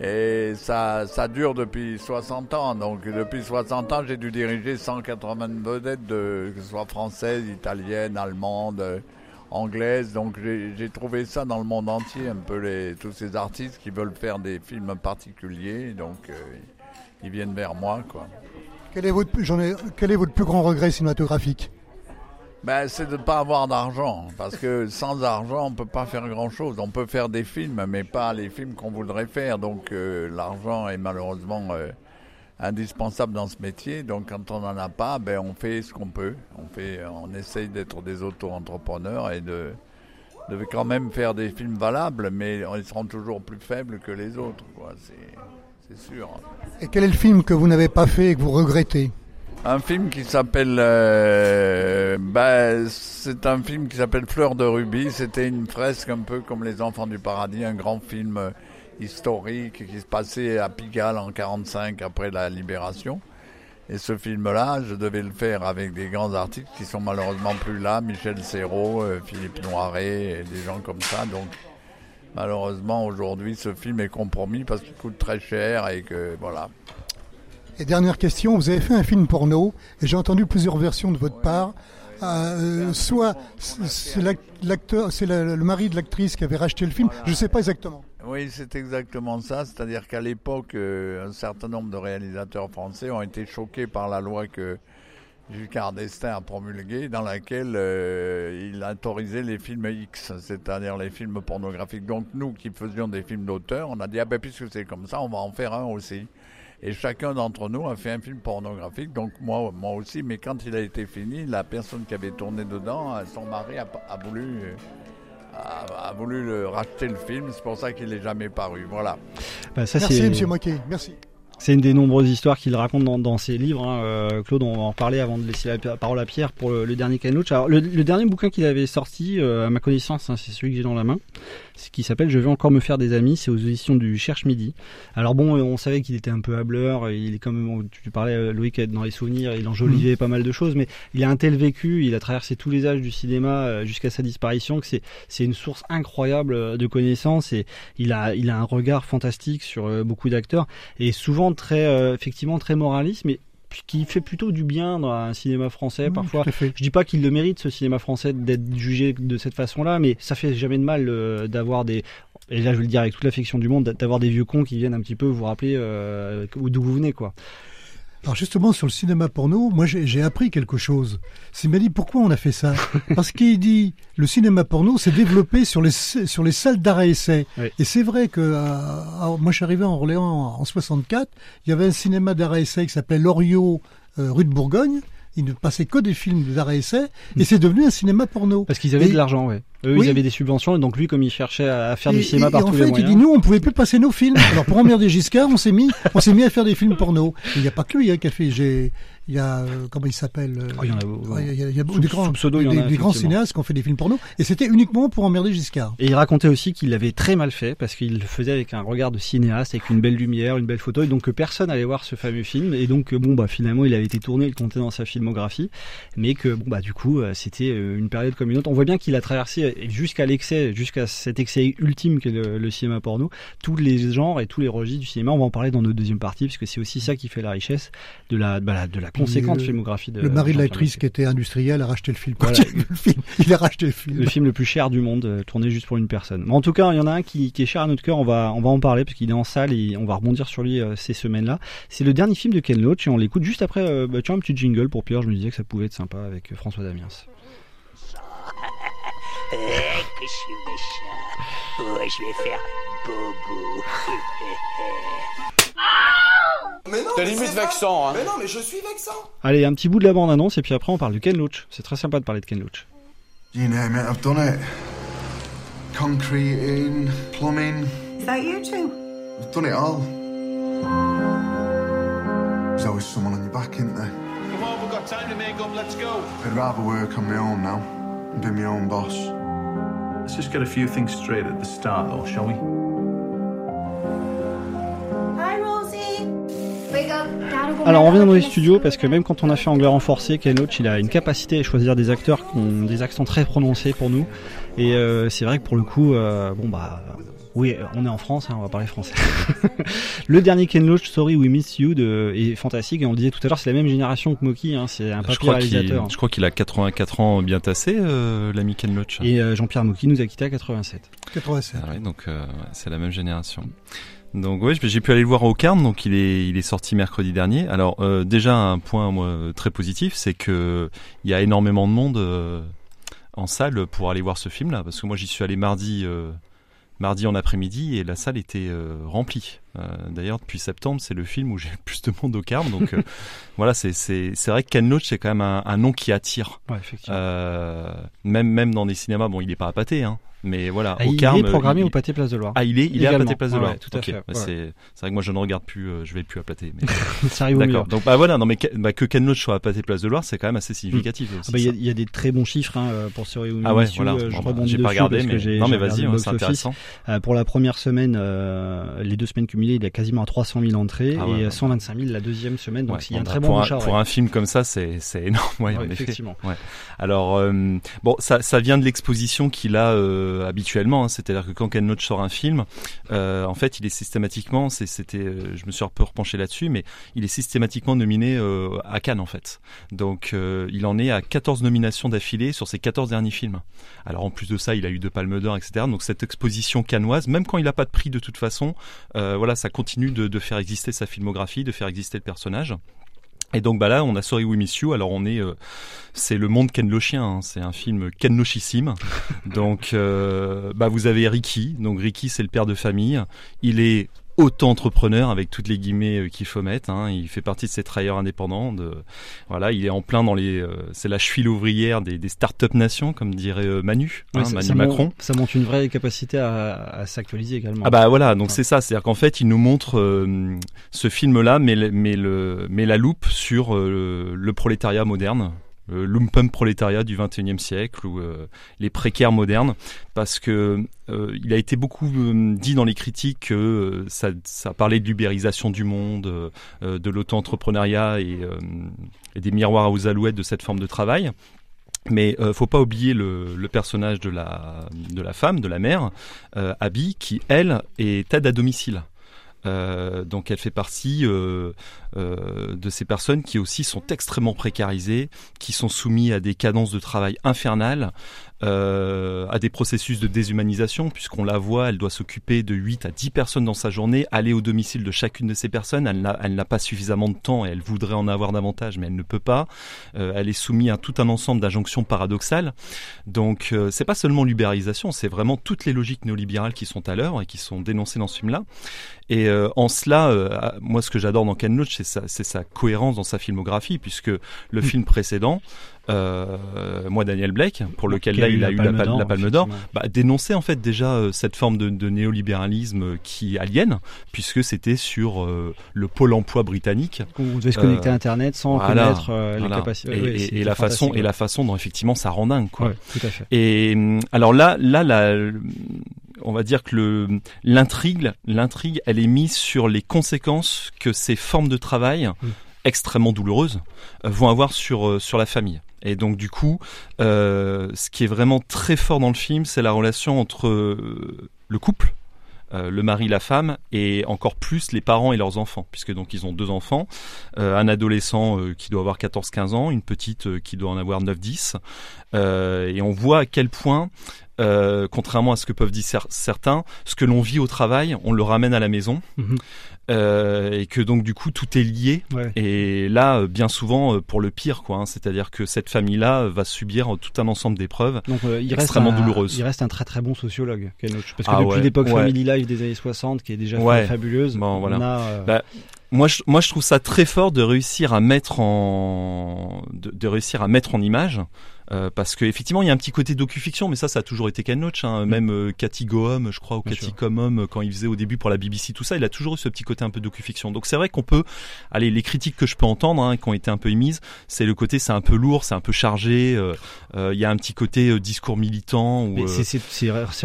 Et ça, ça dure depuis 60 ans. Donc depuis 60 ans, j'ai dû diriger 180 vedettes, de, que ce soit françaises, italiennes, allemandes, euh, anglaises. Donc j'ai trouvé ça dans le monde entier, un peu les, tous ces artistes qui veulent faire des films particuliers. Donc euh, ils viennent vers moi, quoi. quel est, votre, quel est votre plus grand regret cinématographique? Ben, c'est de ne pas avoir d'argent. Parce que sans argent, on ne peut pas faire grand-chose. On peut faire des films, mais pas les films qu'on voudrait faire. Donc euh, l'argent est malheureusement euh, indispensable dans ce métier. Donc quand on n'en a pas, ben, on fait ce qu'on peut. On, fait, on essaye d'être des auto-entrepreneurs et de, de quand même faire des films valables, mais ils seront toujours plus faibles que les autres. c'est sûr. Et quel est le film que vous n'avez pas fait et que vous regrettez? Un film qui s'appelle. euh, bah, c'est un film qui s'appelle Fleur de rubis. C'était une fresque un peu comme Les Enfants du Paradis, un grand film euh, historique qui se passait à Pigalle en 45 après la libération. Et ce film-là, je devais le faire avec des grands artistes qui sont malheureusement plus là, Michel Serrault, euh, Philippe Noiret, et des gens comme ça. Donc, malheureusement, aujourd'hui, ce film est compromis parce qu'il coûte très cher et que, voilà. Et dernière question, vous avez fait un film porno et j'ai entendu plusieurs versions de votre part. Euh, soit c'est l'ac- l'acteur, c'est le mari de l'actrice qui avait racheté le film. Je ne sais pas exactement. Oui, c'est exactement ça. C'est-à-dire qu'à l'époque, euh, un certain nombre de réalisateurs français ont été choqués par la loi que Giscard d'Estaing a promulguée, dans laquelle euh, il autorisait les films X, c'est-à-dire les films pornographiques. Donc nous, qui faisions des films d'auteur, on a dit, ah ben puisque c'est comme ça, on va en faire un aussi. Et chacun d'entre nous a fait un film pornographique, donc moi, moi aussi. Mais quand il a été fini, la personne qui avait tourné dedans, son mari a, a voulu... a, a voulu le, racheter le film, c'est pour ça qu'il n'est jamais paru. Voilà. Bah, ça, Merci, Monsieur Moquet. Merci. C'est une des nombreuses histoires qu'il raconte dans, dans ses livres. hein. Euh, Claude, on va en reparler avant de laisser la parole à Pierre pour le, le dernier Ken Loach. Alors, le, le dernier bouquin qu'il avait sorti, euh, à ma connaissance, hein, c'est celui que j'ai dans la main, qui s'appelle Je vais encore me faire des amis. C'est aux éditions du Cherche Midi. Alors bon, on savait qu'il était un peu hableur. Il est quand même, tu parlais euh, Loïc dans les souvenirs, il enjolivait pas mal de choses, mais il a un tel vécu, il a traversé tous les âges du cinéma euh, jusqu'à sa disparition que c'est c'est une source incroyable euh, de connaissances et il a il a un regard fantastique sur beaucoup d'acteurs et souvent très euh, effectivement très moraliste, mais qui fait plutôt du bien dans un cinéma français Oui, parfois. Je dis pas qu'il le mérite ce cinéma français d'être jugé de cette façon-là, mais ça fait jamais de mal euh, d'avoir des et là je veux le dire avec toute l'affection du monde d'avoir des vieux cons qui viennent un petit peu vous rappeler euh, d'où vous venez quoi. Alors justement sur le cinéma porno, moi j'ai appris quelque chose. C'est m'a dit pourquoi on a fait ça? Parce qu'il dit le cinéma porno s'est développé sur les sur les salles d'arrêt essai. Oui. Et c'est vrai que euh, moi je suis arrivé en Orléans en, en 64, il y avait un cinéma d'arrêt essai qui s'appelait Loriot euh, rue de Bourgogne. Il ne passait que des films d'arrêt essai et c'est devenu un cinéma porno. Parce qu'ils avaient Et- de l'argent, ouais. Eux, Oui. ils avaient des subventions, et donc lui, comme il cherchait à faire et, du cinéma et- par et en tous fait, les il moyens. dit nous, on pouvait plus passer nos films. Alors pour emmerder Giscard, on s'est mis, on s'est mis à faire des films porno. Il n'y a pas que lui hein, qui a fait. J'ai, il y a euh, comment il s'appelle euh, Oh, il y en a- ouais, il y a, il y a Sous- des grands, pseudo, il y en des, a, des grands cinéastes qui ont fait des films porno. Et c'était uniquement pour emmerder Giscard. Et il racontait aussi qu'il l'avait très mal fait parce qu'il le faisait avec un regard de cinéaste, avec une belle lumière, une belle photo, et donc que personne allait voir ce fameux film. Et donc, euh, bon, bah finalement, il avait été tourné, il comptait dans sa filmographie, mais que, bon, bah du coup, c'était une période comme une autre. On voit bien qu'il a traversé jusqu'à l'excès, jusqu'à cet excès ultime qu'est le, le cinéma porno, tous les genres et tous les registres du cinéma. On va en parler dans notre deuxième partie, parce que c'est aussi ça qui fait la richesse de la, bah, de la conséquente Puis, euh, filmographie de le mari de l'actrice qui était industriel a racheté le film. Voilà. il a vu le film, il a racheté le film. le film le plus cher du monde, euh, tourné juste pour une personne. Mais en tout cas, il y en a un qui, qui est cher à notre cœur. On va, on va en parler parce qu'il est en salle et on va rebondir sur lui euh, ces semaines-là. C'est le dernier film de Ken Loach et on l'écoute juste après. Euh, bah, tiens, un petit jingle pour Pierre. Je me disais que ça pouvait être sympa avec euh, François Damiens. Eh, que je suis méchant. Ouais, je vais faire bobo. Mais non, T'es mais limite vexant, hein. Mais non, mais je suis vexant. Allez, un petit bout de la bande-annonce et puis après on parle de Ken Loach. C'est très sympa de parler de Ken Loach. You name it, I've done it. Concreting, plumbing, Is that you too? I've done it all. There's always someone on your back, isn't there? Come on, we've got time to make up. Let's go. I'd rather work on my own now and be my own boss. Let's just get a few things straight at the start, though, shall we? Hi, Rosie. Alors on revient dans les studios parce que même quand on a fait anglais renforcé, Ken Loach il a une capacité à choisir des acteurs qui ont des accents très prononcés pour nous. Et euh, c'est vrai que pour le coup, euh, bon bah oui, on est en France, hein, on va parler français. le dernier Ken Loach, Sorry We Miss You, de, est fantastique et on le disait tout à l'heure, c'est la même génération que Moki, hein, c'est un Je papier crois qu'il réalisateur. je crois qu'il a 84 ans bien tassé, euh, l'ami Ken Loach. Et euh, Jean-Pierre Moki nous a quitté à 87. 87. Ah ouais, donc euh, c'est la même génération. Donc ouais, j'ai pu aller le voir au Carn, donc il est il est sorti mercredi dernier. Alors euh, déjà un point moi très positif, c'est que il y a énormément de monde euh, en salle pour aller voir ce film là, parce que moi j'y suis allé mardi euh, mardi en après-midi et la salle était remplie. Euh, D'ailleurs depuis septembre c'est le film où j'ai le plus de monde au Carn, donc euh, voilà c'est vrai que Ken Loach c'est quand même un, un nom qui attire. Ouais. Euh, même même dans des cinémas, bon il est pas à pâté hein. Mais voilà, Ah, au il Carme, est programmé il- au Pâté Place de Loire. Ah, il est, il est à. Pâté Place de Loire. ouais, tout à fait, bah, ouais. C'est vrai que moi je ne regarde plus, euh, je vais plus à Pâté. Mais... Ça arrive au meilleur. Donc bah voilà, non mais que, bah, que Ken Loach soit à Pâté Place de Loire, c'est quand même assez significatif. Ah aussi, bah, Il y, a- y des très bons chiffres hein, pour Sorry We Ah ouais, voilà. euh, Bon, je bah, j'ai pas regardé, mais- non, mais vas-y, ouais, c'est intéressant. Euh, pour la première semaine, les deux semaines cumulées, il y a quasiment à 300 000 entrées Ah ouais, et ouais. 125 000 la deuxième semaine. Donc Ouais, il y a un bon, très bah, bon pour, un, pour un film comme ça, c'est énorme. Ouais, en effectivement. Alors euh, bon, ça ça vient de l'exposition qu'il a euh, habituellement. hein. C'est-à-dire que quand Ken Loach sort un film, euh, en fait, il est systématiquement, c'était, je me suis un peu repenché là-dessus, mais il est systématiquement nominé à Cannes en fait. Donc il en est à 14 nominations d'affilée sur ses 14 derniers films. Alors en plus de ça, il a eu deux Palmes d'Or, etc. Donc cette exposition cannoise, même quand il n'a pas de prix de toute façon, euh, voilà, ça continue de, de faire exister sa filmographie, de faire exister le personnage. Et donc bah là, on a Sorry We Miss You. Alors on est, euh, c'est le monde Ken Loachien. Hein. C'est un film Ken Loachissime. donc euh, bah vous avez Ricky. Donc Ricky, c'est le père de famille. Il est auto-entrepreneur avec toutes les guillemets euh, qu'il faut mettre. Hein. Il fait partie de ces travailleurs indépendants. De, voilà, il est en plein dans les. euh, c'est la cheville ouvrière des, des start-up nations, comme dirait euh, Manu, hein, ça, Manu ça Macron. ça montre une vraie capacité à, à s'actualiser également. Ah bah voilà, donc c'est ça, c'est-à-dire qu'en fait, il nous montre euh, ce film-là, mais, mais, le, mais la loupe sur le prolétariat moderne, le lumpen prolétariat du 21e siècle ou euh, les précaires modernes, parce que euh, il a été beaucoup euh, dit dans les critiques que euh, ça, parlait de l'ubérisation du monde, euh, euh, de l'auto-entrepreneuriat et, euh, des miroirs aux alouettes de cette forme de travail. Mais euh, faut pas oublier le, personnage de la de la femme, de la mère, euh, Abby, qui elle est aide à domicile. Euh, donc elle fait partie euh, euh, de ces personnes qui aussi sont extrêmement précarisées, qui sont soumises à des cadences de travail infernales, euh, à des processus de déshumanisation, puisqu'on la voit, elle doit s'occuper de 8 à 10 personnes dans sa journée, aller au domicile de chacune de ces personnes, elle n'a, pas suffisamment de temps et elle voudrait en avoir davantage, mais elle ne peut pas. Euh, elle est soumise à tout un ensemble d'injonctions paradoxales. Donc euh, c'est pas seulement l'ubérisation, c'est vraiment toutes les logiques néolibérales qui sont à l'œuvre et qui sont dénoncées dans ce film-là. Et en cela, moi, ce que j'adore dans Ken Loach, c'est sa, cohérence dans sa filmographie, puisque le film précédent, euh, moi, Daniel Blake, pour lequel Qui là, il a eu la, Palme d'Or, bah, dénonçait en fait déjà euh, cette forme de, de néolibéralisme euh, qui aliène, puisque c'était sur euh, le pôle emploi britannique. On devait se connecter à Internet sans connaître, les voilà. capacités. Et, Ouais, et- c'était et la façon et la façon dont effectivement ça rend dingue quoi. Ouais, tout à fait. Et hum, alors là, là, la, on va dire que le l'intrigue, l'intrigue, elle est mise sur les conséquences que ces formes de travail Mm. extrêmement douloureuses euh, vont avoir sur euh, sur la famille. Et donc du coup, euh, ce qui est vraiment très fort dans le film, c'est la relation entre le couple, euh, le mari, la femme, et encore plus les parents et leurs enfants, puisque donc ils ont deux enfants, euh, un adolescent euh, qui doit avoir 14-15 ans, une petite qui doit en avoir 9-10, euh, et on voit à quel point, euh, contrairement à ce que peuvent dire cer- certains, ce que l'on vit au travail, on le ramène à la maison. Mhm. Euh, et que donc du coup tout est lié Ouais. et là euh, bien souvent pour le pire quoi hein, c'est-à-dire que cette famille là va subir tout un ensemble d'épreuves euh, extrêmement un, douloureuses Il reste un très très bon sociologue. Parce que Ah depuis ouais, l'époque ouais. Family Life des années 60, qui est déjà fabuleuse, Bon, voilà. on a. Bah, moi, je, moi, je trouve ça très fort de réussir à mettre en, de, de réussir à mettre en image. Euh, parce que effectivement il y a un petit côté docu-fiction mais ça ça a toujours été Ken Loach hein. même euh, Cathy Goham je crois ou Mm. Bien Cathy sûr. Comham euh, quand il faisait au début pour la BBC tout ça il a toujours eu ce petit côté un peu docu-fiction donc c'est vrai qu'on peut allez les critiques que je peux entendre hein, qui ont été un peu émises c'est le côté c'est un peu lourd c'est un peu chargé euh, il y a un petit côté discours militant ou mais c'est-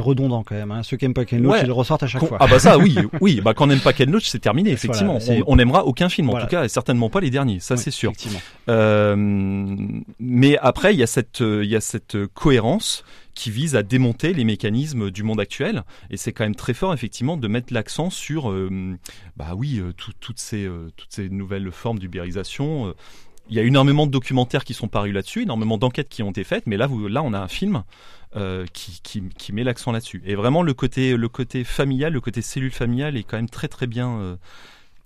redondant quand même. Hein. Ceux qui aiment pas Ken Loach, Ouais. ils le ressortent à chaque fois. Ah bah ça oui, oui, bah quand on n'aime pas Ken Loach, c'est terminé effectivement. Voilà, on, n'aimera aucun film Voilà. en tout cas et certainement pas les derniers, ça Oui, c'est sûr. mais après il y a cette euh, il y a cette euh, cohérence qui vise à démonter les mécanismes du monde actuel et c'est quand même très fort effectivement de mettre l'accent sur euh, bah oui tout- toutes ces toutes ces nouvelles formes d'ubérisation. il y a énormément de documentaires qui sont parus là-dessus, énormément d'enquêtes qui ont été faites, mais là, là, on a un film qui, met l'accent là-dessus. Et vraiment, le côté, le côté familial, le côté cellule familiale est quand même très très bien,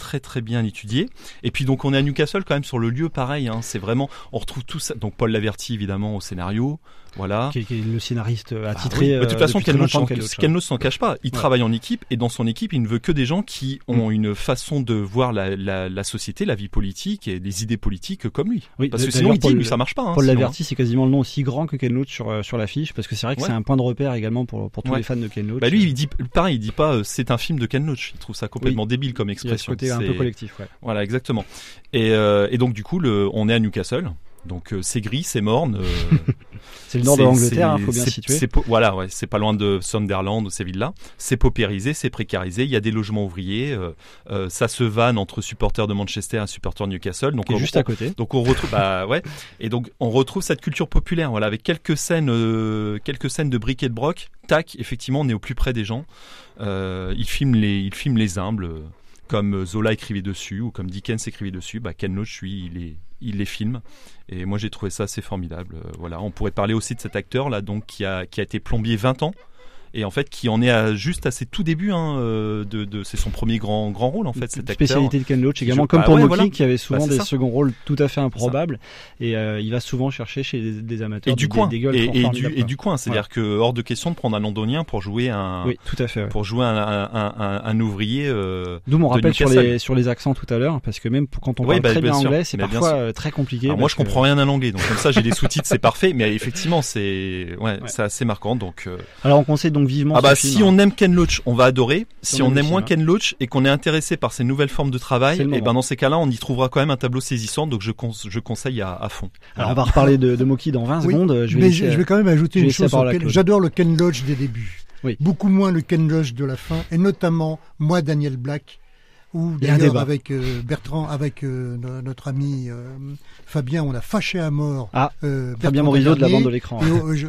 très très bien étudié. Et puis donc, on est à Newcastle quand même sur le lieu, pareil. Hein, c'est vraiment, on retrouve tout ça. Donc Paul Laverty évidemment au scénario, voilà. Qui, est- qui est le scénariste Bah attitré. oui. Bah, de toute façon, euh, Loach longtemps, s'en- cache pas. Il Ouais. travaille en équipe et dans son équipe, il ne veut que des gens qui ont Mm. une façon de voir la, la, la société, la vie politique et des idées politiques comme lui. Oui, parce que sinon, il dit, Paul- ça marche pas. hein, Paul Laverty, c'est quasiment le nom aussi grand que Ken Loach sur, euh, sur l'affiche, parce que c'est vrai que Ouais. c'est un point de repère également pour, pour tous Ouais. les fans de Ken Loach. Bah lui, il dit pareil, il dit pas euh, c'est un film de Ken Loach. Il trouve ça complètement Oui. débile comme Il y a ce expression. côté un peu collectif. Voilà, exactement. Et, euh, et donc du coup, le, on est à Newcastle. Donc euh, c'est gris, c'est morne. euh, C'est le nord de l'Angleterre, hein, faut bien situer. voilà, ouais, c'est pas loin de Sunderland, ces villes-là. C'est paupérisé, c'est précarisé. Il y a des logements ouvriers. euh, ça se vanne entre supporters de Manchester et supporters de Newcastle. Donc on- juste à côté. Donc on retrouve, bah ouais. Et donc on retrouve cette culture populaire, voilà, avec quelques scènes, quelques scènes de briquet de broc. Tac, effectivement, on est au plus près des gens. Il filme les, il filme les humbles, comme Zola écrivait dessus ou comme Dickens écrivait dessus. Bah Ken Loach, lui, il est il les filme. Et moi j'ai trouvé ça assez formidable. Euh, voilà on pourrait parler aussi de cet acteur là donc qui a qui a été plombier 20 ans et en fait qui en est à juste à ses tout débuts. Hein, euh, de, de c'est son premier grand grand rôle en fait. Cet acteur. Spécialité de Ken Loach également, comme Bah pour ouais, Moki, voilà. qui avait souvent Bah, c'est des ça. seconds rôles tout à fait improbables, et euh, il va souvent chercher chez des, des amateurs Et du des, coin, des gueules et, du, et coin, c'est-à-dire que hors de question de prendre un londonien pour jouer un, Oui, tout à fait, ouais. pour jouer un, un, un, ouvrier. Euh, D'où mon rappel sur les, sur les accents tout à l'heure, parce que même quand on parle bah, très bien, bien anglais, c'est parfois euh, très compliqué. Alors moi, je comprends rien à l'anglais, donc comme ça, j'ai des sous-titres, c'est parfait. Mais effectivement, c'est ouais, c'est assez marquant. Donc euh, Alors on conseille donc vivement. ah ce bah film, si hein. on aime Ken Loach, on va adorer. Si on on aime moins cinéma. Ken Loach et qu'on est intéressé par ses nouvelles formes de travail, et moment. ben dans ces cas-là, on y trouvera quand même un tableau saisissant. Donc je, cons- je conseille à, à fond. Alors, on va reparler de, de Moki dans 20 Oui, secondes. Je vais, mais laisser- je, vais quand même ajouter une chose. J'adore le Ken Loach des débuts. Oui. Beaucoup moins le Ken Loach de la fin, et notamment moi, Daniel Black, ou d'ailleurs avec euh, Bertrand, avec euh, no- notre ami euh, Fabien, on a fâché à mort. Ah, euh, Fabien Morisot de la bande de l'écran. Et, oh, je,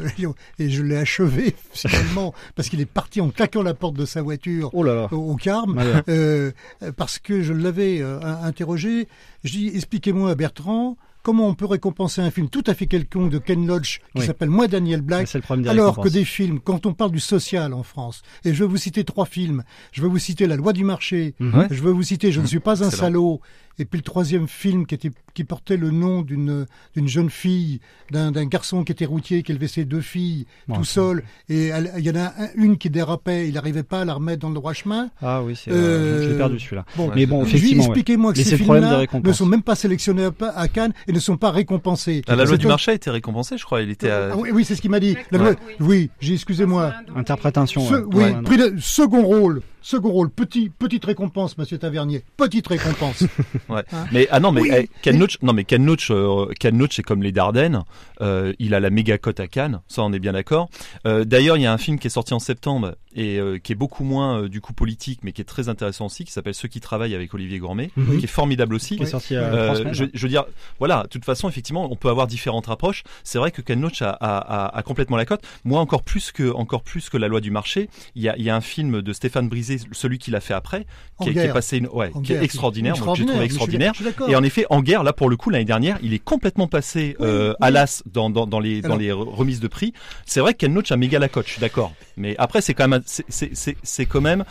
et je l'ai achevé finalement parce qu'il est parti en claquant la porte de sa voiture Oh là là. au, au Carme, euh, parce que je l'avais euh, interrogé. Je dis expliquez-moi Bertrand. Comment on peut récompenser un film tout à fait quelconque de Ken Loach qui Oui. s'appelle Moi Daniel Black des alors que des films, quand on parle du social en France, et je vais vous citer trois films, je vais vous citer La loi du marché, Mhm. Je vais vous citer Je ne suis pas un salaud, et puis le troisième film qui, était, qui portait le nom d'une d'une jeune fille, d'un garçon qui était routier, qui élevait ses deux filles Bon, tout seul, et elle- il y en a un- une qui dérapait, il n'arrivait pas à la remettre dans le droit chemin. Ah oui, c'est, euh, je l'ai perdu, celui-là. Bon, Mais bon, effectivement, ouais. Expliquez-moi que Mais ces films-là ne sont même pas sélectionnés à- Cannes et ne sont pas récompensés. Ah, la loi du marché a été récompensée, je crois. Il était. à- ah oui, oui, c'est ce qu'il m'a dit. La Ouais. loi- Oui, j'ai excusez-moi. Interprétation. Ce- ouais. oui, Ouais, prix de- second rôle, second rôle, petit, petite récompense, Monsieur Tavernier, petite récompense. Ouais. Hein Mais ah non mais Oui, eh, Ken mais- Loach, non mais Ken Loach, euh, Ken Loach c'est comme les Dardennes, euh, il a la méga cote à Cannes, ça on est bien d'accord. Euh, D'ailleurs il y a un film qui est sorti en septembre et euh, qui est beaucoup moins euh, du coup politique mais qui est très intéressant aussi, qui s'appelle Ceux qui travaillent avec Olivier Gourmet, Mhm. qui est formidable aussi. Qui est sorti Euh, semaines. je, je veux dire, voilà, de toute façon effectivement on peut avoir différentes approches. C'est vrai que Ken Loach a, a, a, a complètement la cote. Moi encore plus que encore plus que la loi du marché, il y a, il y a un film de Stéphane Brisé, celui qu'il a fait après, qui, est- qui est passé une, ouais, qui est guerre, extraordinaire. Moi, je l'ai extraordinaire, trouvé mais je suis extraordinaire. je suis. Et en effet, en guerre, là pour le coup l'année dernière, il est complètement passé euh, à l'as dans, dans, dans les dans Alors- les re- remises de prix. C'est vrai que Ken Loach a méga la cote, je suis d'accord. Mais après c'est quand même un- c'est c'est c'est c'est quand même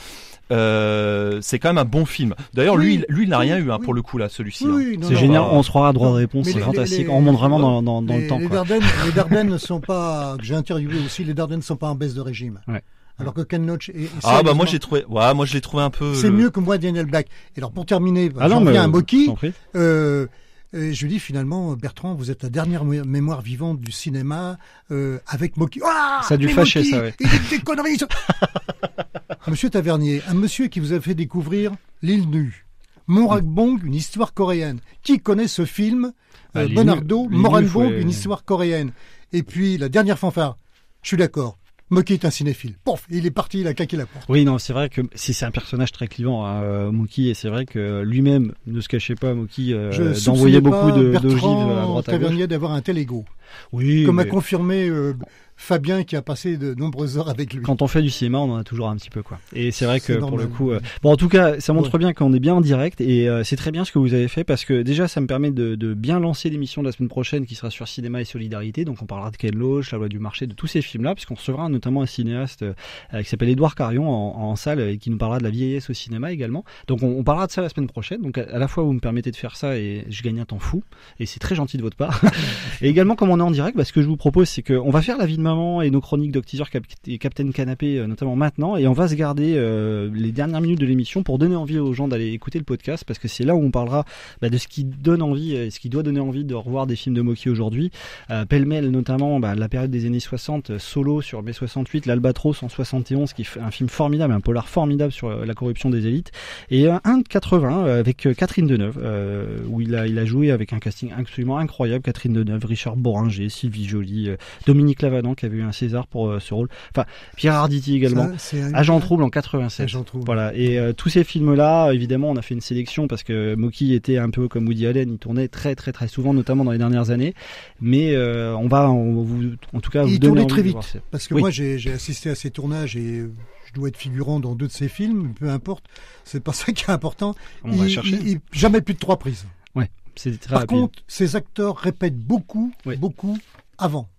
euh, c'est quand même un bon film. D'ailleurs, Oui, lui, il- lui, il n'a oui, rien eu hein, oui. pour le coup là, celui-ci. Oui, hein. oui, C'est génial, bah, on se croira à droit de non. réponse, Mais c'est les- fantastique. les- on monte vraiment dans, dans, dans les, le temps. Les. Dardennes, les Dardennes ne sont pas, que j'ai interviewé aussi, les Dardennes ne sont pas en baisse de régime. Ouais. Alors que Ken Loach est, est Ah bah moi j'ai trouvé, ouais, moi je l'ai trouvé un peu. C'est euh, mieux que moi, Daniel Black. Et alors, pour terminer, Ah j'en reviens à euh, Moki. Euh, je lui dis finalement, Bertrand, vous êtes la dernière mé- mémoire vivante du cinéma euh, avec Moki. Ah, Ça a dû fâcher, Moki, ça, ouais. Il dit des conneries. monsieur Tavernier, un monsieur qui vous a fait découvrir L'île nue, Moranbong, une histoire coréenne. Qui connaît ce film? Ah, euh, L'île Bonardo, Moranbong, une histoire coréenne. Et puis la dernière fanfare. Je suis d'accord. Moki est un cinéphile. Pouf, il est parti, il a claqué la porte. Oui, non, c'est vrai que si c'est un personnage très clivant, hein, euh, Mookie, et c'est vrai que lui-même ne se cachait pas, Mookie, euh, d'envoyer beaucoup de d'ogives à droite à gauche. D'avoir un tel ego. Oui, Comme a confirmé euh, Fabien qui a passé de nombreuses heures avec lui. quand on fait du cinéma, on en a toujours un petit peu, quoi. Et c'est vrai que pour le coup, euh, bon, en tout cas, ça montre Ouais. bien qu'on est bien en direct, et euh, c'est très bien ce que vous avez fait parce que déjà, ça me permet de, de bien lancer l'émission de la semaine prochaine qui sera sur cinéma et solidarité. Donc, on parlera de Ken Loach, la loi du marché, de tous ces films-là, puisqu'on recevra notamment un cinéaste euh, qui s'appelle Édouard Carion en, en salle et qui nous parlera de la vieillesse au cinéma également. Donc, on, on parlera de ça la semaine prochaine. Donc, à, à la fois, vous me permettez de faire ça et je gagne un temps fou, et c'est très gentil de votre part. et également, comme on est en direct, bah, ce que je vous propose, c'est qu'on va faire la vie de et nos chroniques d'Octiseur Cap- et Captain Canapé, euh, notamment maintenant, et on va se garder euh, les dernières minutes de l'émission pour donner envie aux gens d'aller écouter le podcast, parce que c'est là où on parlera bah, de ce qui donne envie, et ce qui doit donner envie de revoir des films de Moki aujourd'hui. Euh, Pêle-mêle, notamment, bah, la période des années 60, euh, Solo sur mai 68, L'Albatros en 71, qui est un film formidable, un polar formidable sur euh, la corruption des élites, et un, un de 80 euh, avec euh, Catherine Deneuve, euh, où il a, joué avec un casting absolument incroyable, Catherine Deneuve, Richard Boringer, Sylvie Joly, euh, Dominique Lavadan qui avait eu un César pour euh, ce rôle, enfin Pierre Arditi également, Ça, Agent Trouble en 87. Agent Trouble. Voilà, et euh, tous ces films-là, évidemment, on a fait une sélection parce que Moki était un peu comme Woody Allen, il tournait très très très souvent, notamment dans les dernières années, mais euh, on va, on, vous, en tout cas, vous Il donner tournait très vite. Parce que Oui. moi, j'ai assisté à ces tournages et je dois être figurant dans deux de ces films, peu importe. C'est pas ça qui est important. On va Il- chercher. il- il- jamais plus de trois prises. Ouais, c'est très Par rapide. contre, ces acteurs répètent beaucoup, beaucoup avant.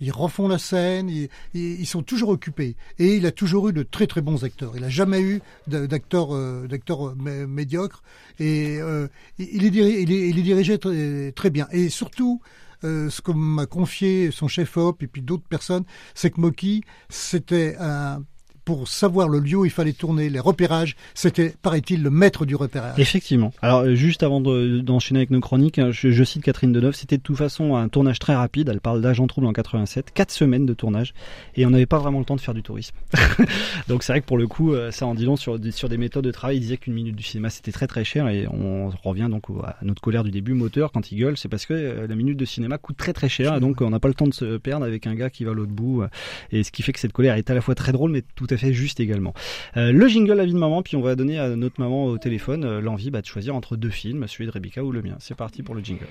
Ils refont la scène, ils, ils, sont toujours occupés. Et il a toujours eu de très très bons acteurs. Il a jamais eu d'a- d'acteurs euh, d'acteurs euh, mé- médiocres. Et euh, il, est il, est, il est dirigé très, très bien. Et surtout, euh, ce que m'a confié son chef op et puis d'autres personnes, c'est que Moki, c'était un pour savoir le lieu où il fallait tourner, les repérages, c'était, paraît-il, le maître du repérage. Effectivement. Alors euh, juste avant de- d'enchaîner avec nos chroniques, hein, je, cite Catherine Deneuve, c'était de toute façon un tournage très rapide, elle parle d'Agent Trouble en 87, quatre semaines de tournage, et on n'avait pas vraiment le temps de faire du tourisme. Donc c'est vrai que pour le coup, euh, ça en dit long sur, sur des méthodes de travail, il disait qu'une minute du cinéma c'était très très cher, et on revient donc à notre colère du début, moteur, quand il gueule, c'est parce que euh, la minute de cinéma coûte très très cher, et donc on n'a pas le temps de se perdre avec un gars qui va l'autre bout, et ce qui fait que cette colère est à la fois très drôle, mais tout à fait juste également. Euh, le jingle La vie de maman, puis on va donner à notre maman au téléphone euh, l'envie bah, de choisir entre deux films, celui de Rebecca ou le mien. C'est parti pour le jingle.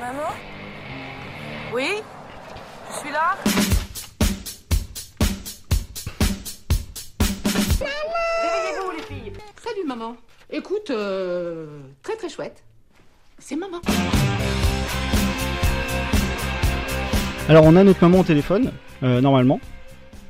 Maman Oui Je suis là Réveillez-vous les filles Salut maman. Écoute, euh, très très chouette. C'est maman. Alors on a notre maman au téléphone, euh, normalement.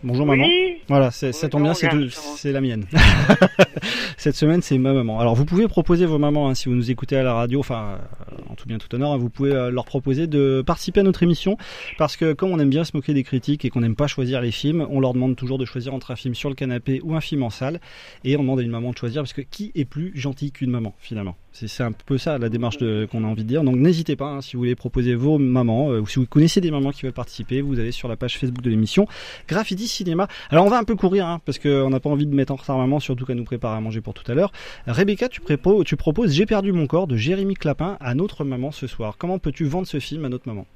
Bonjour maman. Oui. Voilà, c'est- ça tombe bien, c'est la mienne. Cette semaine, c'est ma maman. Alors vous pouvez proposer vos mamans, hein, si vous nous écoutez à la radio, enfin euh, en tout bien tout honneur, hein, vous pouvez euh, leur proposer de participer à notre émission, parce que comme on aime bien se moquer des critiques et qu'on n'aime pas choisir les films, on leur demande toujours de choisir entre un film sur le canapé ou un film en salle, et on demande à une maman de choisir, parce que qui est plus gentil qu'une maman finalement? C'est un peu ça la démarche qu'on a envie de dire. Donc n'hésitez pas, hein, si vous voulez proposer vos mamans, euh, ou si vous connaissez des mamans qui veulent participer, vous allez sur la page Facebook de l'émission Graffiti Cinéma. Alors on va un peu courir, hein, parce qu'on n'a pas envie de mettre en retard maman, surtout qu'elle nous prépare à manger pour tout à l'heure. Rebecca, tu, proposes J'ai perdu mon corps de Jérémy Clapin à notre maman ce soir. Comment peux-tu vendre ce film à notre maman?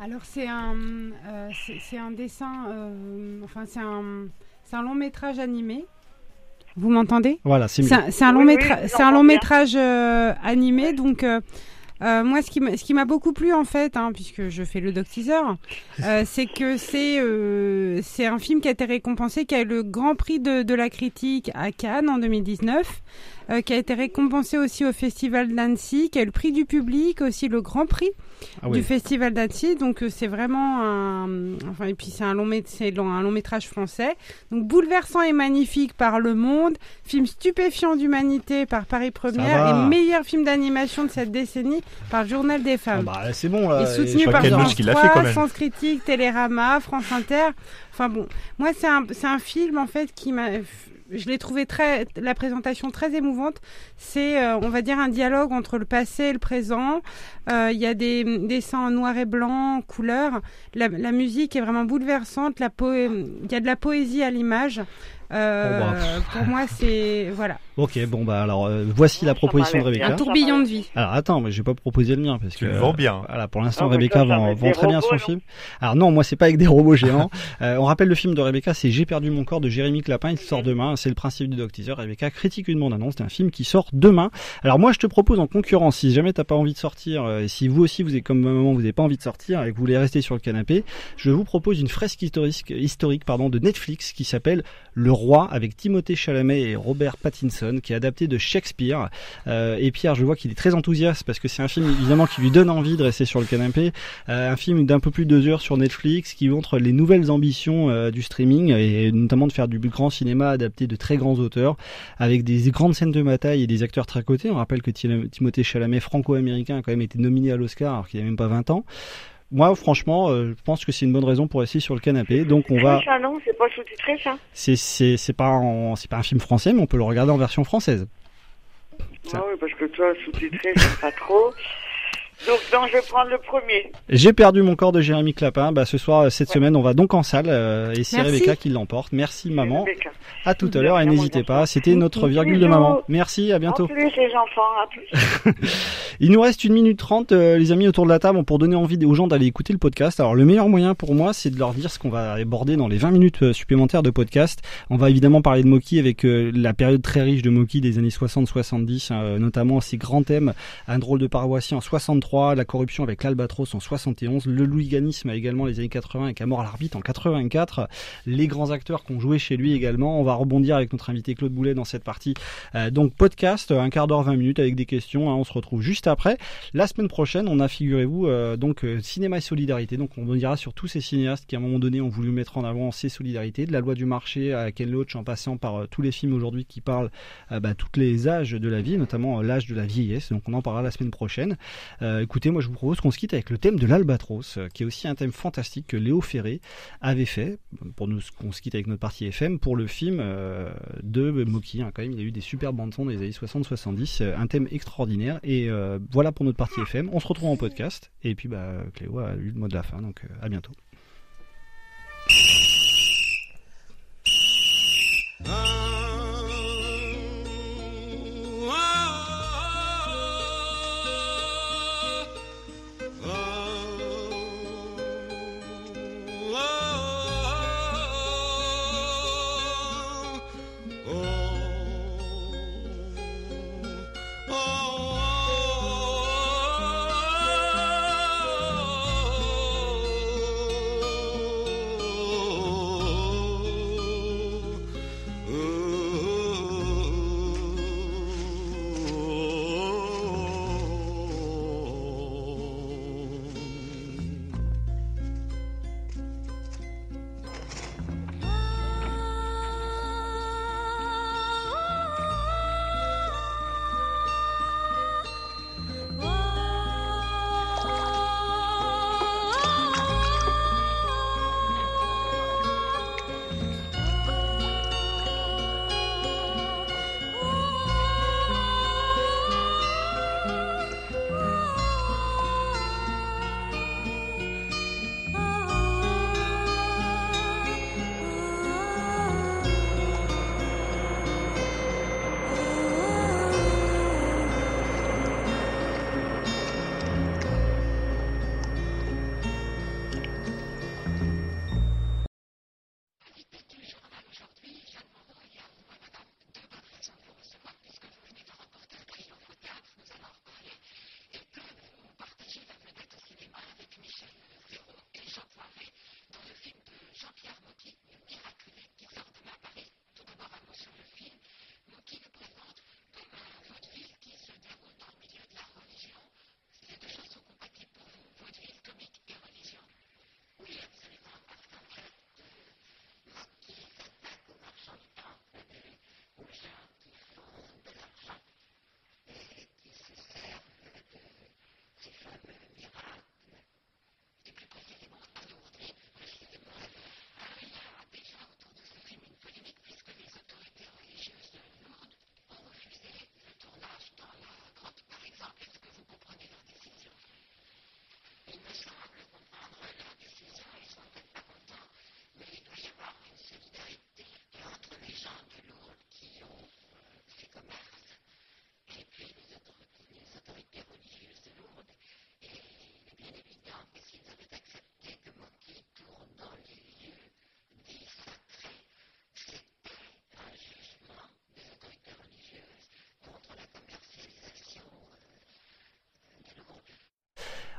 Alors c'est un, euh, un dessin, euh, enfin c'est un, c'est un long métrage animé. Vous m'entendez Voilà, c'est mieux. C'est un, long, Oui, métra- un long métrage euh, animé, donc euh, euh, moi ce qui m'a- beaucoup plu en fait, hein, puisque je fais le doc teaser, euh, c'est que c'est euh, c'est un film qui a été récompensé, qui a eu le Grand Prix de, de la critique à Cannes en 2019. euh, qui a été récompensé aussi au Festival d'Annecy, qui a eu le prix du public, aussi le Grand Prix Ah oui. du Festival d'Annecy. Donc euh, c'est vraiment un, enfin et puis c'est un long c'est long- un long métrage français. Donc bouleversant et magnifique par Le Monde, film stupéfiant d'humanité par Paris Première et meilleur film d'animation de cette décennie par Journal des Femmes. bah c'est bon là. Et soutenu par France note qu'il l'a fait 3, quand même. Sens Critique, Télérama, France Inter. Enfin bon, moi c'est un, c'est un film en fait qui m'a... Je l'ai trouvé très, la présentation très émouvante. C'est, euh, on va dire, un dialogue entre le passé et le présent. Euh, Il y a des des dessins en noir et blanc, en. La, la musique est vraiment bouleversante. La il y a de la poésie à l'image. Euh, Oh, bah. Pour moi, c'est voilà. Ok, bon bah alors euh, voici la proposition de Rebecca. Un tourbillon de vie. Alors attends, mais je vais pas proposer le mien parce que le vends bien. Voilà, pour l'instant Ah, Rebecca vend, vend très bien son film. Alors non, moi c'est pas avec des robots géants. Euh, on rappelle le film de Rebecca, c'est J'ai perdu mon corps de Jérémy Clapin. Il sort demain. C'est le principe du Doc Teaser. Rebecca critique une bande annonce. C'est un film qui sort demain. Alors moi je te propose en concurrence, si jamais t'as pas envie de sortir, euh, et si vous aussi vous êtes comme ma maman, vous n'avez pas envie de sortir et que vous voulez rester sur le canapé, je vous propose une fresque historique, historique pardon, de Netflix qui s'appelle Le Roi avec Timothée Chalamet et Robert Pattinson, qui est adapté de Shakespeare. Euh, et Pierre, je vois qu'il est très enthousiaste parce que c'est un film évidemment qui lui donne envie de rester sur le canapé. Euh, un film d'un peu plus de deux heures sur Netflix qui montre les nouvelles ambitions euh, du streaming et notamment de faire du grand cinéma adapté de très grands auteurs avec des grandes scènes de bataille et des acteurs très cotés. On rappelle que Tim- Timothée Chalamet, franco-américain, a quand même été nominé à l'Oscar alors qu'il n'a même pas 20 ans. Moi, franchement, euh, je pense que c'est une bonne raison pour rester sur le canapé. Donc, on va. Ça, non, c'est pas sous-titré, ça? C'est c'est c'est pas en- c'est pas un film français, mais on peut le regarder en version française. Ah oui, parce que toi, sous-titré, j'aime pas trop. Donc, non, je vais prendre le premier. J'ai perdu mon corps de Jérémy Clapin. Bah, ce soir, cette semaine, on va donc en salle euh, et c'est. Rebecca qui l'emporte. Merci maman. Rebecca. À tout à l'heure et n'hésitez pas. C'était notre virgule de maman. Merci, à bientôt. En plus, les enfants, à plus. Il nous reste une minute trente, euh, les amis, autour de la table, pour donner envie aux gens d'aller écouter le podcast. Alors, le meilleur moyen pour moi, c'est de leur dire ce qu'on va aborder dans les 20 minutes euh, supplémentaires de podcast. On va évidemment parler de Moki avec euh, la période très riche de Moki des années 60-70, euh, notamment ses grands thèmes, un drôle de paroissien en 63, la corruption avec l'Albatros en 71, le louiganisme également les années 80 avec Amor à l'arbitre en 84, les grands acteurs qui ont joué chez lui également. On va rebondir avec notre invité Claude Boulet dans cette partie. Euh, donc, podcast, un quart d'heure, 20 minutes avec des questions. hein. on se retrouve juste après. La semaine prochaine, on a, figurez-vous, euh, donc euh, cinéma et solidarité. Donc on dira sur tous ces cinéastes qui à un moment donné ont voulu mettre en avant ces solidarités, de la loi du marché à Ken Loach en passant par tous les films aujourd'hui qui parlent bah, tous les âges de la vie, notamment l'âge de la vieillesse. Donc on en parlera la semaine prochaine. Euh, écoutez, moi je vous propose qu'on se quitte avec le thème de l'albatros, euh, qui est aussi un thème fantastique que Léo Ferré avait fait pour nous qu'on se quitte avec notre partie FM pour le film euh, de Moki. hein, quand même, il y a eu des super bandes son les années 60-70, euh, un thème extraordinaire. Et euh, voilà pour notre partie FM. On se retrouve en podcast. Et puis bah Cléo a eu le mot de la fin, donc euh, à bientôt.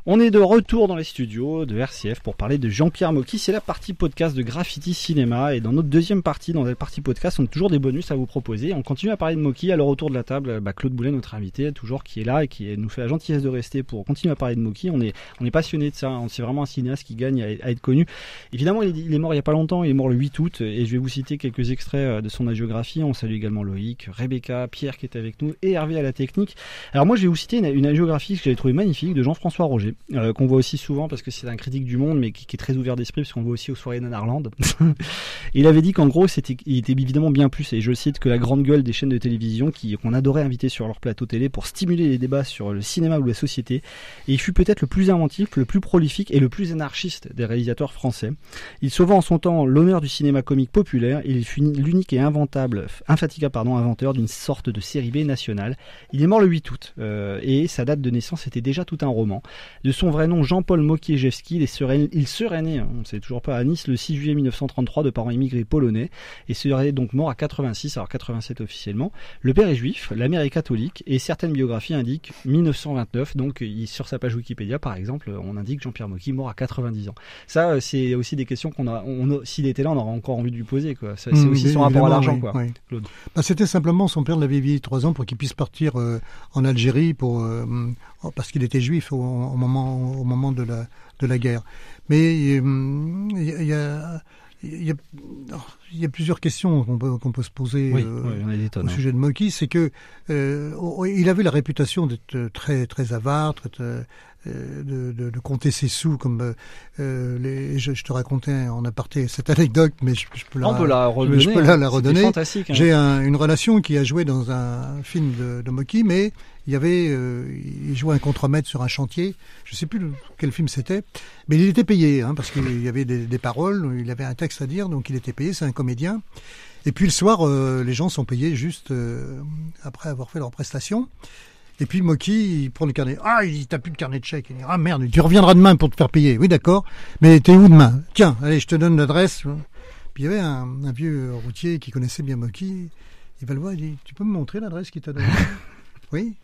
On est de retour dans les studios de RCF pour parler de Jean-Pierre Mocky. C'est la partie podcast de Graffiti Cinéma. Et dans notre deuxième partie, dans la partie podcast, on a toujours des bonus à vous proposer. On continue à parler de Mocky. Alors autour de la table, bah, Claude Boulet, notre invité, toujours qui est là et qui nous fait la gentillesse de rester pour continuer à parler de Mocky. On est, on passionné de ça. C'est vraiment un cinéaste qui gagne à, être connu. Évidemment, il est, il est, mort il y a pas longtemps. Il est mort le 8 août. Et je vais vous citer quelques extraits de son agiographie. On salue également Loïc, Rebecca, Pierre qui est avec nous et Hervé à la technique. Alors moi, je vais vous citer une, une que j'avais trouvée magnifique de Jean-François Roger. Euh, qu'on voit aussi souvent parce que c'est un critique du monde mais qui, est très ouvert d'esprit parce qu'on voit aussi aux soirées Nanarland. il avait dit qu'en gros c'était il était évidemment bien plus et je cite que la grande gueule des chaînes de télévision qui qu'on adorait inviter sur leur plateau télé pour stimuler les débats sur le cinéma ou la société et il fut peut-être le plus inventif, le plus prolifique et le plus anarchiste des réalisateurs français. Il sauva en son temps l'honneur du cinéma comique populaire et il fut l'unique et inventable infatigable pardon inventeur d'une sorte de série B nationale. Il est mort le 8 août euh, et sa date de naissance était déjà tout un roman. De son vrai nom, Jean-Paul Mokiejewski, il serait, il serait né, hein, on ne sait toujours pas, à Nice le 6 juillet 1933 de parents immigrés polonais et serait donc mort à 86, alors 87 officiellement. Le père est juif, la mère est catholique et certaines biographies indiquent 1929, donc sur sa page Wikipédia par exemple, on indique Jean-Pierre Mocky mort à 90 ans. Ça, euh, c'est aussi des questions qu'on a, on s'il était là, on aurait encore envie de lui poser. quoi. Ça, C'est Mmh, aussi son rapport à l'argent. oui, quoi. oui. Claude. Bah, C'était simplement son père l'avait vieilli trois ans pour qu'il puisse partir euh, en Algérie pour euh, parce qu'il était juif au, au moment au moment de la de la guerre. Mais euh, il y, a- il y a il y plusieurs questions qu'on peut, qu'on peut se poser Oui, euh, oui, au hein. sujet de Moki, c'est que euh, oh, il avait la réputation d'être très très avare, très, de, de, de compter ses sous comme euh, euh, les, je, je te racontais en aparté cette anecdote, mais je, je peux la, On peut la redonner, je peux la, la hein. Redonner. fantastique, hein. J'ai un- une relation qui a joué dans un film de, de mais il y avait, euh, il jouait un contremaître sur un chantier. Je sais plus quel film c'était, mais il était payé hein, parce qu'il y avait des, des paroles, il avait un texte à dire, donc il était payé. C'est un comédien. Et puis le soir, euh, les gens sont payés juste euh, après avoir fait leur prestation. Et puis Moki, il prend le carnet. Ah, il dit, t'as plus de carnet de chèque. Il dit, ah merde, tu reviendras demain pour te faire payer. Oui, d'accord. Mais t'es où demain? Tiens, allez, je te donne l'adresse. Puis il y avait un, un vieux routier qui connaissait bien Moki. Il va le voir, il dit, tu peux me montrer l'adresse qu'il t'a donnée? Oui.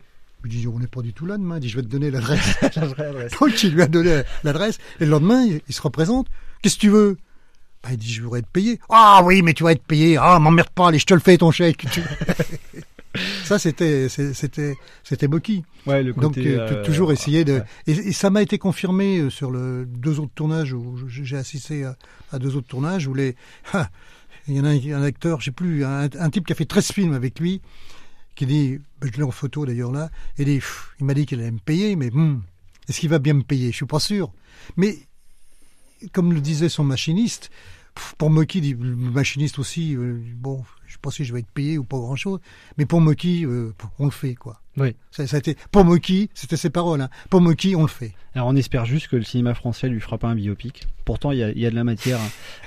Il dit, on n'est pas du tout là demain. Il dit, je vais te donner l'adresse. Donc il lui a donné l'adresse. Et le lendemain, il, il se représente. Qu'est-ce que tu veux? Bah, Il dit, je voudrais être payé. Ah oui, mais tu vas être payé. Ah, m'emmerde pas, allez, je te le fais ton chèque. ça, c'était, c'était, c'était Moki. Ouais, le Donc, côté, euh, t- euh, toujours essayer de. ouais. Et, et ça m'a été confirmé euh, sur le deux autres tournages où j'ai assisté à, à deux autres tournages où les. Ah, il y en a un, un acteur, je sais plus, un, un type qui a fait 13 films avec lui, qui dit, ben, je l'ai en photo d'ailleurs là, dit, Pff, il m'a dit qu'il allait me payer, mais hmm, est-ce qu'il va bien me payer? Je suis pas sûr. Mais comme le disait son machiniste, pour Moki, le machiniste aussi, euh, bon, je sais pas si je vais être payé ou pas grand chose, mais pour Moki, euh, on le fait quoi. Oui. Ça, ça a été, pour Moki, c'était ses paroles, hein. pour Moki, on le fait. Alors on espère juste que le cinéma français lui fera pas un biopic. Pourtant il y a, il y a de la matière.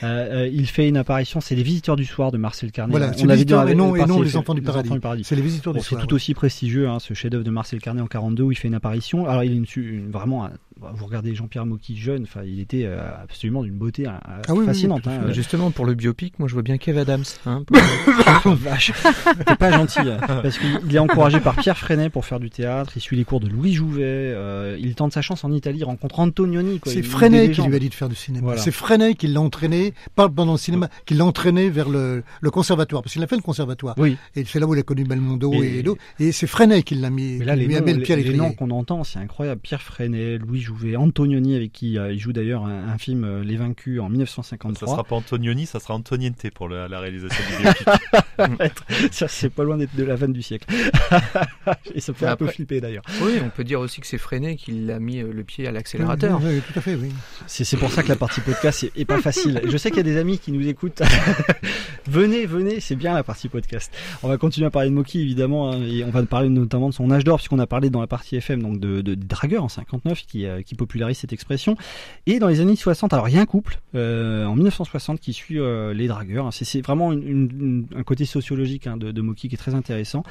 Euh, euh, il fait une apparition, c'est Les Visiteurs du Soir de Marcel Carnet. Voilà, on c'est l'avait dit et non- et non Les Enfants du Paradis. C'est Les Visiteurs du Soir, C'est tout ouais. aussi prestigieux, hein, ce chef-d'œuvre de Marcel Carnet en 42 où il fait une apparition. Alors il est une, su- une- vraiment, un- vous regardez Jean-Pierre Mocky jeune, enfin il était absolument d'une beauté hein, Ah oui, oui, fascinante. oui, hein. Justement, pour le biopic, moi je vois bien Kev Adams. Hein, Oh, vache. T'es pas gentil. hein, Parce qu'il est encouragé par Pierre Freinet pour faire du théâtre. Il suit les cours de Louis Jouvet. euh, il tente sa chance en Italie, il rencontre Antonioni. quoi. C'est Freinet qui lui a dit de faire du cinéma. Voilà. C'est Freinet qui l'a entraîné, pas pendant le cinéma, qui l'a entraîné vers le, le conservatoire, parce qu'il a fait le conservatoire. Oui. Et c'est là où il a connu Belmondo Et- et, d'autres. Et c'est Freinet qui l'a mis, Mais là, les noms, mis à les, les noms qu'on entend, c'est incroyable. Pierre Freinet, Louis Jouvet, Antonioni, avec qui euh, il joue d'ailleurs un, un film euh, Les Vaincus en 1953. Ça sera pas Antonioni, ça sera Antoniente pour le- la réalisation du biopic. ça, c'est pas loin d'être de la vanne du siècle. Et ça me fait un peu flipper d'ailleurs. Oui, on peut dire aussi que c'est Freinet qui l'a mis euh, le pied à l'accélérateur. Oui, oui, tout à fait, oui. C'est c'est pour ça que la partie podcast est, est pas facile. Je sais qu'il y a des amis qui nous écoutent. venez, venez, c'est bien la partie podcast. On va continuer à parler de Moki évidemment hein, et on va parler notamment de son âge d'or puisqu'on a parlé dans la partie FM donc de, de, des dragueurs en 59 qui, euh, qui popularise cette expression. Et dans les années 60, alors il y a un couple euh, en 1960 qui suit euh, les dragueurs. C'est c'est vraiment une- une- une- un côté sociologique hein, de, Moki qui est très intéressant.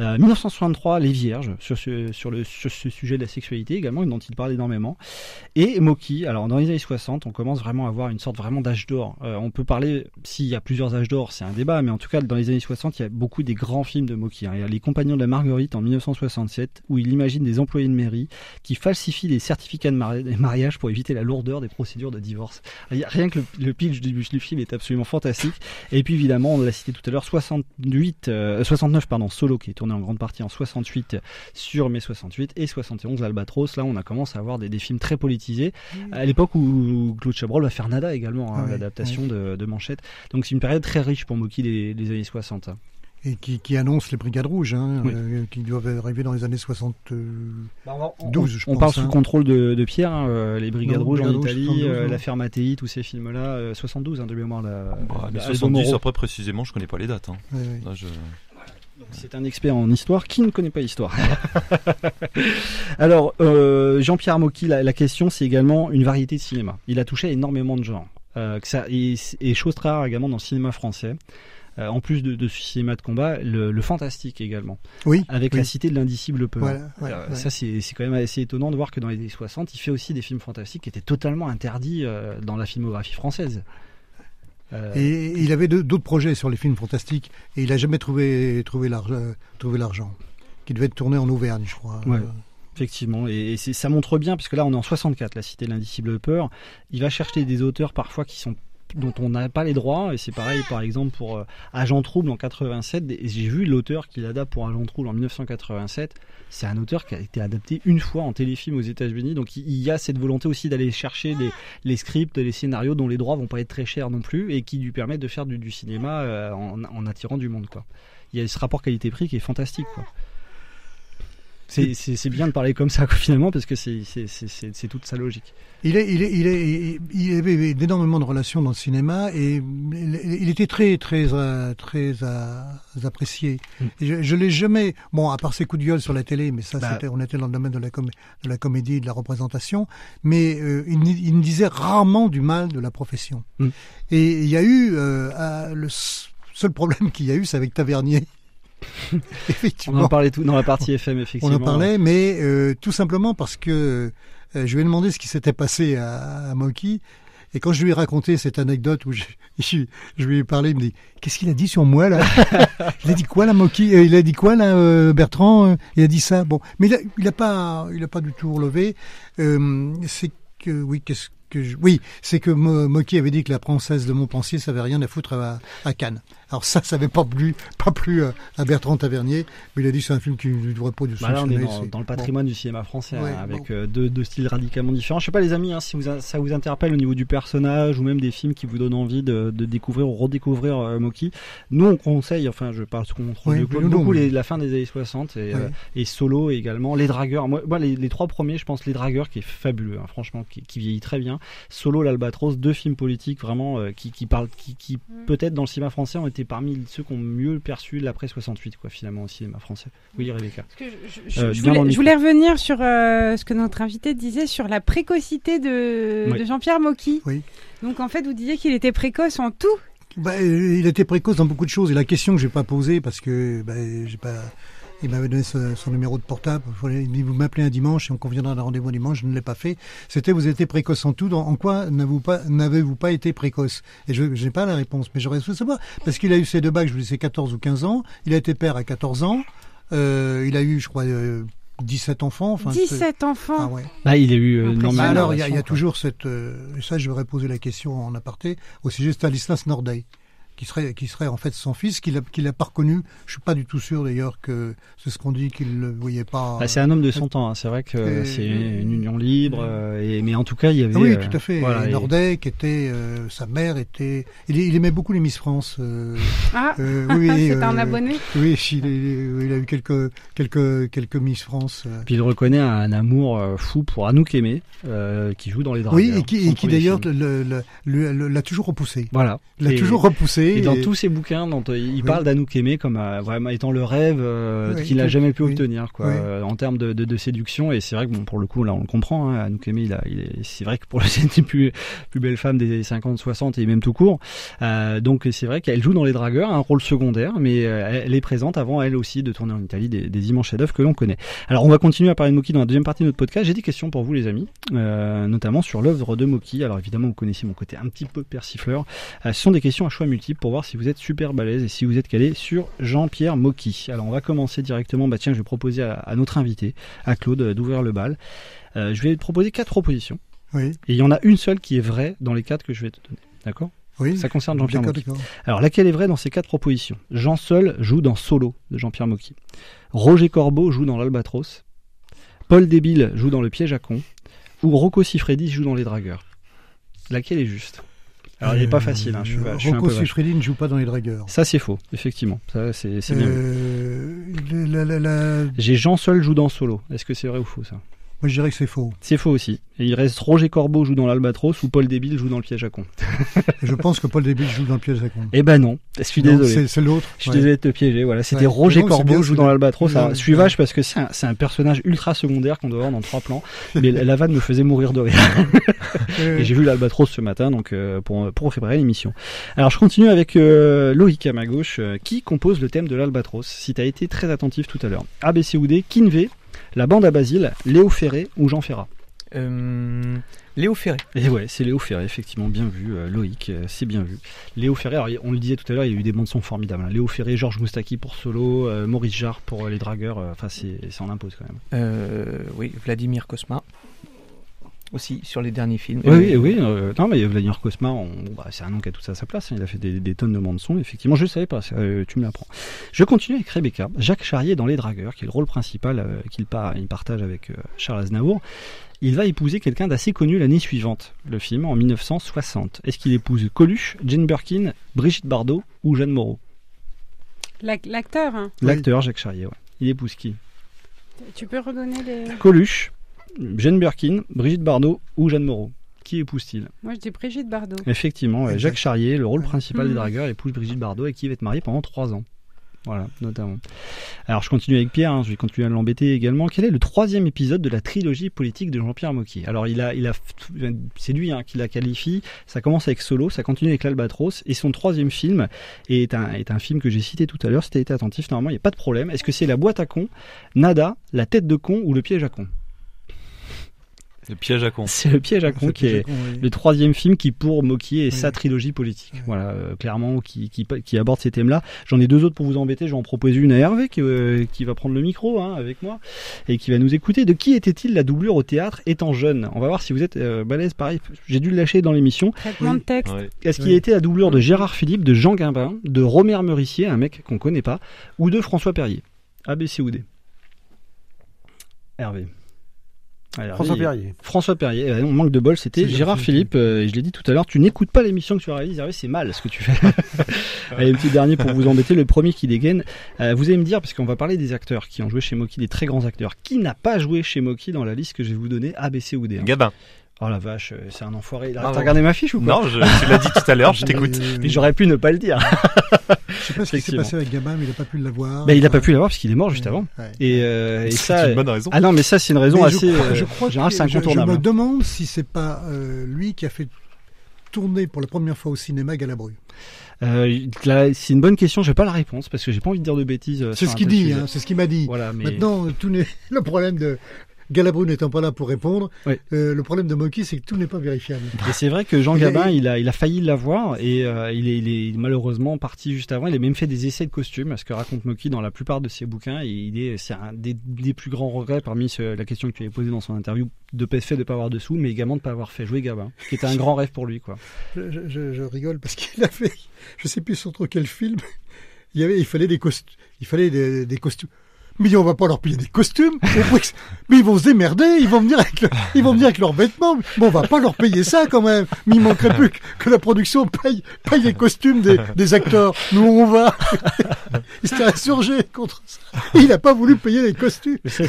Euh, 1963, les vierges sur ce, sujet de la sexualité également dont il parle énormément. Et Moki, alors dans les années 60, on commence vraiment à avoir une sorte vraiment d'âge d'or. Euh, on peut parler, s'il y a plusieurs âges d'or, c'est un débat, mais en tout cas, dans les années 60, il y a beaucoup des grands films de Moki. hein. Il y a Les Compagnons de la Marguerite en 1967, où il imagine des employés de mairie qui falsifient les certificats de mari- de mariage pour éviter la lourdeur des procédures de divorce. Rien que le, pitch du, film est absolument fantastique. Et puis évidemment, on l'a cité tout à l'heure, 68, euh, 69, pardon, Solo, qui est tourné en grande partie en 68 sur mai 68, et 71, l'Albatros. Là, on a commencé à avoir des, des films très politisés. À l'époque où Claude Chabrol va faire Nada également, hein, Ah l'adaptation oui. de, de Manchette. Donc c'est une période très riche pour Moki des, des années 60. Et qui, qui annonce les Brigades Rouges, hein, Oui. euh, qui doivent arriver dans les années 72, on, je on pense. parle sous hein. le contrôle de, de Pierre, hein, euh, les Brigades Non, Rouges en Italie, 72, euh, non. l'affaire Mattei, tous ces films-là, euh, 72 hein, de mémoire. La, Bah, mais la- Aldo 70, Moro. après précisément, je connais pas les dates. hein. Oui, oui. Là, je- C'est un expert en histoire qui ne connaît pas l'histoire. Alors, euh, Jean-Pierre Mocky, la, la question, c'est également une variété de cinéma. Il a touché énormément de genres. Euh, que ça, et, et chose très rare également dans le cinéma français. Euh, en plus de, de ce cinéma de combat, le, le fantastique également. Oui, Avec oui. la cité de l'indicible peur. Voilà, ouais, Euh, ouais. Ça, c'est quand même assez étonnant de voir que dans les années 60, il fait aussi des films fantastiques qui étaient totalement interdits euh, dans la filmographie française. Et il avait d'autres projets sur les films fantastiques et il a jamais trouvé trouvé l'argent, qui devait être tourné en Auvergne, je crois. Ouais. Effectivement, et, et ça montre bien, parce que là on est en 64, la cité de l'indicible peur. Il va chercher des auteurs parfois qui sont dont on n'a pas les droits, et c'est pareil par exemple pour euh, Agent Trouble en 87. Et J'ai vu l'auteur qui l'adapte pour Agent Trouble en 1987. C'est un auteur qui a été adapté une fois en téléfilm aux États-Unis, donc il y a cette volonté aussi d'aller chercher les, scripts, les scénarios dont les droits vont pas être très chers non plus, et qui lui permettent de faire du, cinéma euh, en, attirant du monde. Quoi. Il y a ce rapport qualité-prix qui est fantastique. C'est- bien de parler comme ça finalement parce que c'est toute sa logique. Il, est, il, est, il, est, il avait énormément de relations dans le cinéma et il était très très euh, très euh, apprécié. Et je, je l'ai jamais bon à part ses coups de gueule sur la télé, mais ça Bah. on était dans le domaine de la com- de la comédie et de la représentation, mais euh, il, il me disait rarement du mal de la profession. Mm. Et il y a eu euh, le seul problème qu'il y a eu, c'est avec Tavernier. On en parlait tout dans la partie FM On effectivement. en parlait, mais euh, tout simplement parce que euh, je lui ai demandé ce qui s'était passé à, à Moki. Et quand je lui ai raconté cette anecdote où je, je, je lui ai parlé, il me dit Qu'est-ce qu'il a dit sur moi là? Il a dit quoi là, Moki? Euh, Il a dit quoi là, Bertrand Il a dit ça. Bon, mais il a, il a pas, il a pas du tout relevé. Euh, c'est que oui, qu'est-ce que je... oui, c'est que Mo- Moki avait dit que la princesse de Montpensier, ça avait rien à foutre à, à Cannes. Alors ça, ça avait pas plu, pas plu à, à Bertrand Tavernier, mais il a dit que c'est un film qui ne devrait pas du Bah là, on est dans, le patrimoine du cinéma français, Ouais, hein, avec euh, deux, deux styles radicalement différents. Je sais pas, les amis, hein, si vous, ça vous interpelle au niveau du personnage ou même des films qui vous donnent envie de, de découvrir ou redécouvrir euh, Moki. Nous, on conseille, enfin, je parle qu'on trouve Oui, beaucoup, nous, nous, beaucoup les- la fin des années 60 et, Ouais. euh, et Solo également. Les Dragueurs, moi, moi, les, les trois premiers, je pense Les Dragueurs qui est fabuleux, hein, franchement, qui, qui vieillit très bien. Solo, l'Albatros, deux films politiques vraiment euh, qui, qui parlent, qui, qui peut-être dans le cinéma français ont été parmi ceux qui ont mieux perçu l'après 68, quoi, finalement, au cinéma français. Oui, Rebecca. Je, je Euh, voulais, je revenir sur euh, ce que notre invité disait sur la précocité de, Oui. de Jean-Pierre Mocky. Oui. Donc en fait, vous disiez qu'il était précoce en tout. Bah, euh, il était précoce dans beaucoup de choses. Et la question que j'ai pas posée parce que bah, j'ai pas. Il m'avait donné ce- son numéro de portable. Il dit vous m'appelez un dimanche et on conviendra d'un rendez-vous un dimanche. Je ne l'ai pas fait. C'était vous étiez précoce en tout. Dans- en quoi n'avez-vous pas n'avez-vous pas été précoce? Et je n'ai pas la réponse, mais j'aurais souhaité savoir parce qu'il a eu ses deux bacs. Je vous disais 14 ou 15 ans. Il a été père à 14 ans. Euh, il a eu, je crois. euh, 17 enfants. Enfin, c'est- 17 enfants. Ah ouais. Bah, il a eu euh, de alors, il y a, il y a toujours cette. euh, et ça, je vais poser la question en aparté au sujet de Stanislas Norday, qui serait, qui serait en fait son fils, qu'il a, qu'il a pas reconnu. Je suis pas du tout sûr d'ailleurs que c'est ce qu'on dit qu'il le voyait pas. Bah, c'est un homme de son temps, hein. c'est vrai que c'est une union libre, euh, et, mais en tout cas il y avait. Ah oui, euh, tout à fait. voilà, et qui était euh, sa mère était, il, il aimait beaucoup les Miss France. euh, Ah, euh, oui, c'est un abonné. Oui, il, a eu quelques quelques quelques Miss France. euh. Puis il reconnaît un amour fou pour Anouk Aimé, euh, qui joue dans les Dragueurs. Oui, et qui, qui d'ailleurs film. le- le- le- le- l'a toujours repoussé. Voilà. L'a Et- toujours repoussé. Et dans tous ses bouquins, dont euh, il Oui. parle d'Anouk Aimé comme euh, vraiment étant le rêve euh, Oui, qu'il n'a jamais pu oui. obtenir, quoi, Oui. euh, en termes de, de, de séduction. Et c'est vrai que bon, pour le coup, là, on le comprend. Hein, Anouk Aimé, il a, il est, c'est vrai que pour le c'est une des plus, plus belles femmes des années 50, 60 et même tout court. Euh, donc c'est vrai qu'elle joue dans les Dragueurs, un rôle secondaire, mais euh, elle est présente avant elle aussi de tourner en Italie des, des immenses chefs-d'œuvre que l'on connaît. Alors on va continuer à parler de Moki dans la deuxième partie de notre podcast. J'ai des questions pour vous, les amis, euh, notamment sur l'œuvre de Moki. Alors évidemment, vous connaissez mon côté un petit peu persifleur. Euh, ce sont des questions à choix multiples pour voir si vous êtes super balèze et si vous êtes calé sur Jean-Pierre Mocky. Alors on va commencer directement. Bah tiens, je vais proposer à, à notre invité, à Claude, euh, d'ouvrir le bal. Euh, je vais te proposer quatre propositions. Oui. Et il y en a une seule qui est vraie dans les quatre que je vais te donner. D'accord? Oui. Ça concerne Jean-Pierre Mocky. Alors laquelle est vraie dans ces quatre propositions? Jean Seul joue dans Solo de Jean-Pierre Mocky. Roger Corbeau joue dans l'Albatros. Paul Débile joue dans Le Piège à con. Ou Rocco Siffredi joue dans Les Dragueurs. Laquelle est juste? Alors il n'est pas facile, hein, je suis, je suis Rocco. Siffredi ne joue pas dans les dragueurs. Ça c'est faux, effectivement. Ça c'est bien. Euh, la- la- la- J'ai Jean Seul joue dans Solo. Est-ce que c'est vrai ou faux ça? Moi, je dirais que c'est faux. C'est faux aussi. Et il reste Roger Corbeau joue dans l'Albatros ou Paul Débile joue dans le piège à con. je pense que Paul Débile joue dans le piège à con. Eh ben non, je suis Non, désolé. c'est- l'autre, Je suis ouais. désolé de te piéger. Voilà, c'était Ouais. Roger Corbeau joue dans l'Albatros. Je suis vache parce que c'est un, personnage ultra secondaire qu'on doit voir dans trois plans. Mais la vanne me faisait mourir de rire. Et j'ai vu l'Albatros ce matin, donc euh, pour pour préparer l'émission. Alors je continue avec euh, Loïc à ma gauche, euh, qui compose le thème de l'Albatros. Si tu as été très attentif tout à l'heure. ABCUD, Kinvé, la bande à Basile, Léo Ferré ou Jean Ferrat. Euh, Léo Ferré. Et ouais, c'est Léo Ferré, effectivement, bien vu, euh, Loïc, euh, c'est bien vu. Léo Ferré, alors, on le disait tout à l'heure, il y a eu des bandes son formidables. hein. Léo Ferré, Georges Moustaki pour Solo, Maurice Jarre pour les Dragueurs, enfin, c'est, ça en impose quand même. Oui, Vladimir Kosma. Aussi sur les derniers films. Oui, oui, oui. euh, non, mais Vladimir Kosma, on- bah, c'est un nom qui a tout ça à sa place. hein. Il a fait des, des tonnes de bandes son. Effectivement, je ne savais pas. euh, tu me l'apprends. Je continue avec Rebecca. Jacques Charrier dans Les Dragueurs, qui est le rôle principal euh, qu'il par- il partage avec euh, Charles Aznavour. Il va épouser quelqu'un d'assez connu l'année suivante, le film, en 1960. Est-ce qu'il épouse Coluche, Jane Birkin, Brigitte Bardot ou Jeanne Moreau? L'ac- L'acteur, hein. L'acteur Jacques Charrier, ouais. Il épouse qui? Tu peux redonner les. Coluche, Jane Birkin, Brigitte Bardot ou Jeanne Moreau Qui épouse-t-il? Moi, je dis Brigitte Bardot. Effectivement, ouais, Jacques Charrier, le rôle principal des Mhm. dragueurs, épouse Brigitte Bardot et qui va être mariée pendant trois ans. Voilà, notamment. Alors je continue avec Pierre, hein, je vais continuer à l'embêter également. Quel est le troisième épisode de la trilogie politique de Jean-Pierre Mocky? Alors il a, il a, c'est lui hein, qui la qualifie. Ça commence avec Solo, ça continue avec l'Albatros et son troisième film est un, est un film que j'ai cité tout à l'heure. Si t'as été attentif, normalement il n'y a pas de problème. Est-ce que c'est la boîte à con, Nada, la tête de con ou le piège à con Le piège à con. c'est le piège à con qui est con, oui. le troisième film qui pour Mocky est sa trilogie politique. Voilà, euh, clairement qui, qui, qui aborde ces thèmes-là. J'en ai deux autres pour vous embêter. Je vais en proposer une à Hervé qui, euh, qui va prendre le micro hein, avec moi et qui va nous écouter. De qui était-il la doublure au théâtre étant jeune? On va voir si vous êtes euh, balèze. Pareil, j'ai dû le lâcher dans l'émission. Traitement de texte. Est-ce qu'il Oui. a été la doublure de Gérard Philippe, de Jean Guimbin, de Romer Meurissier, un mec qu'on connaît pas, ou de François Perrier? ABC ou D Hervé. François Perrier. François Perrier. Eh ben, on manque de bol, c'était Gérard Gérard Philippe. euh, et je l'ai dit tout à l'heure, tu n'écoutes pas l'émission que tu réalises, Hervé, c'est mal ce que tu fais. Allez, un petit dernier pour vous embêter, le premier qui dégaine. Euh, vous allez me dire, parce qu'on va parler des acteurs qui ont joué chez Moki, des très grands acteurs, qui n'a pas joué chez Moki dans la liste que je vais vous donner, ABC ou D hein. Gabin. Oh la vache, euh, c'est un enfoiré. Ah T'as regardé ma fiche ou quoi Non, je- tu l'as dit tout à l'heure, je t'écoute. Mais j'aurais pu ne pas le dire. Je sais pas ce qui s'est passé avec Gabin, mais il n'a pas pu l'avoir. Bah, il n'a pas pu l'avoir parce qu'il est mort juste avant. ouais. Et, euh, et C'est ça, une bonne raison. Ah non, mais ça c'est une raison Mais je assez. crois- euh, je crois en général, que- c'est je- incontournable. Je me demande si c'est pas euh, lui qui a fait tourner pour la première fois au cinéma Galabru. Euh, c'est une bonne question. J'ai pas la réponse parce que j'ai pas envie de dire de bêtises. C'est ce qu'il dit, hein, c'est ce qu'il m'a dit. Voilà, mais Maintenant, tout le problème de Galabru n'étant pas là pour répondre. euh, le problème de Moki, c'est que tout n'est pas vérifiable. Et c'est vrai que Jean Gabin, il a, il a failli l'avoir et euh, il, est, il est malheureusement parti juste avant. Il a même fait des essais de costumes, ce que raconte Moki dans la plupart de ses bouquins. Et il est, c'est un des, des plus grands regrets parmi ce- la question que tu avais posée dans son interview de fait de pas avoir de sous, mais également de pas avoir fait jouer Gabin, qui était un grand rêve pour lui, quoi. Je, je- je- je rigole parce qu'il a fait, je sais plus sur quel film, il, y avait, il fallait des costumes. Il fallait des, des costumes. Mais on va pas leur payer des costumes. Mais ils vont se démerder, ils vont venir avec, le- ils vont venir avec leurs vêtements. Mais on va pas leur payer ça quand même. Mais il manquerait plus que, que la production paye, paye les costumes des, des acteurs. Nous on va. Il s'était insurgé contre ça. Il a pas voulu payer les costumes. Mais ça,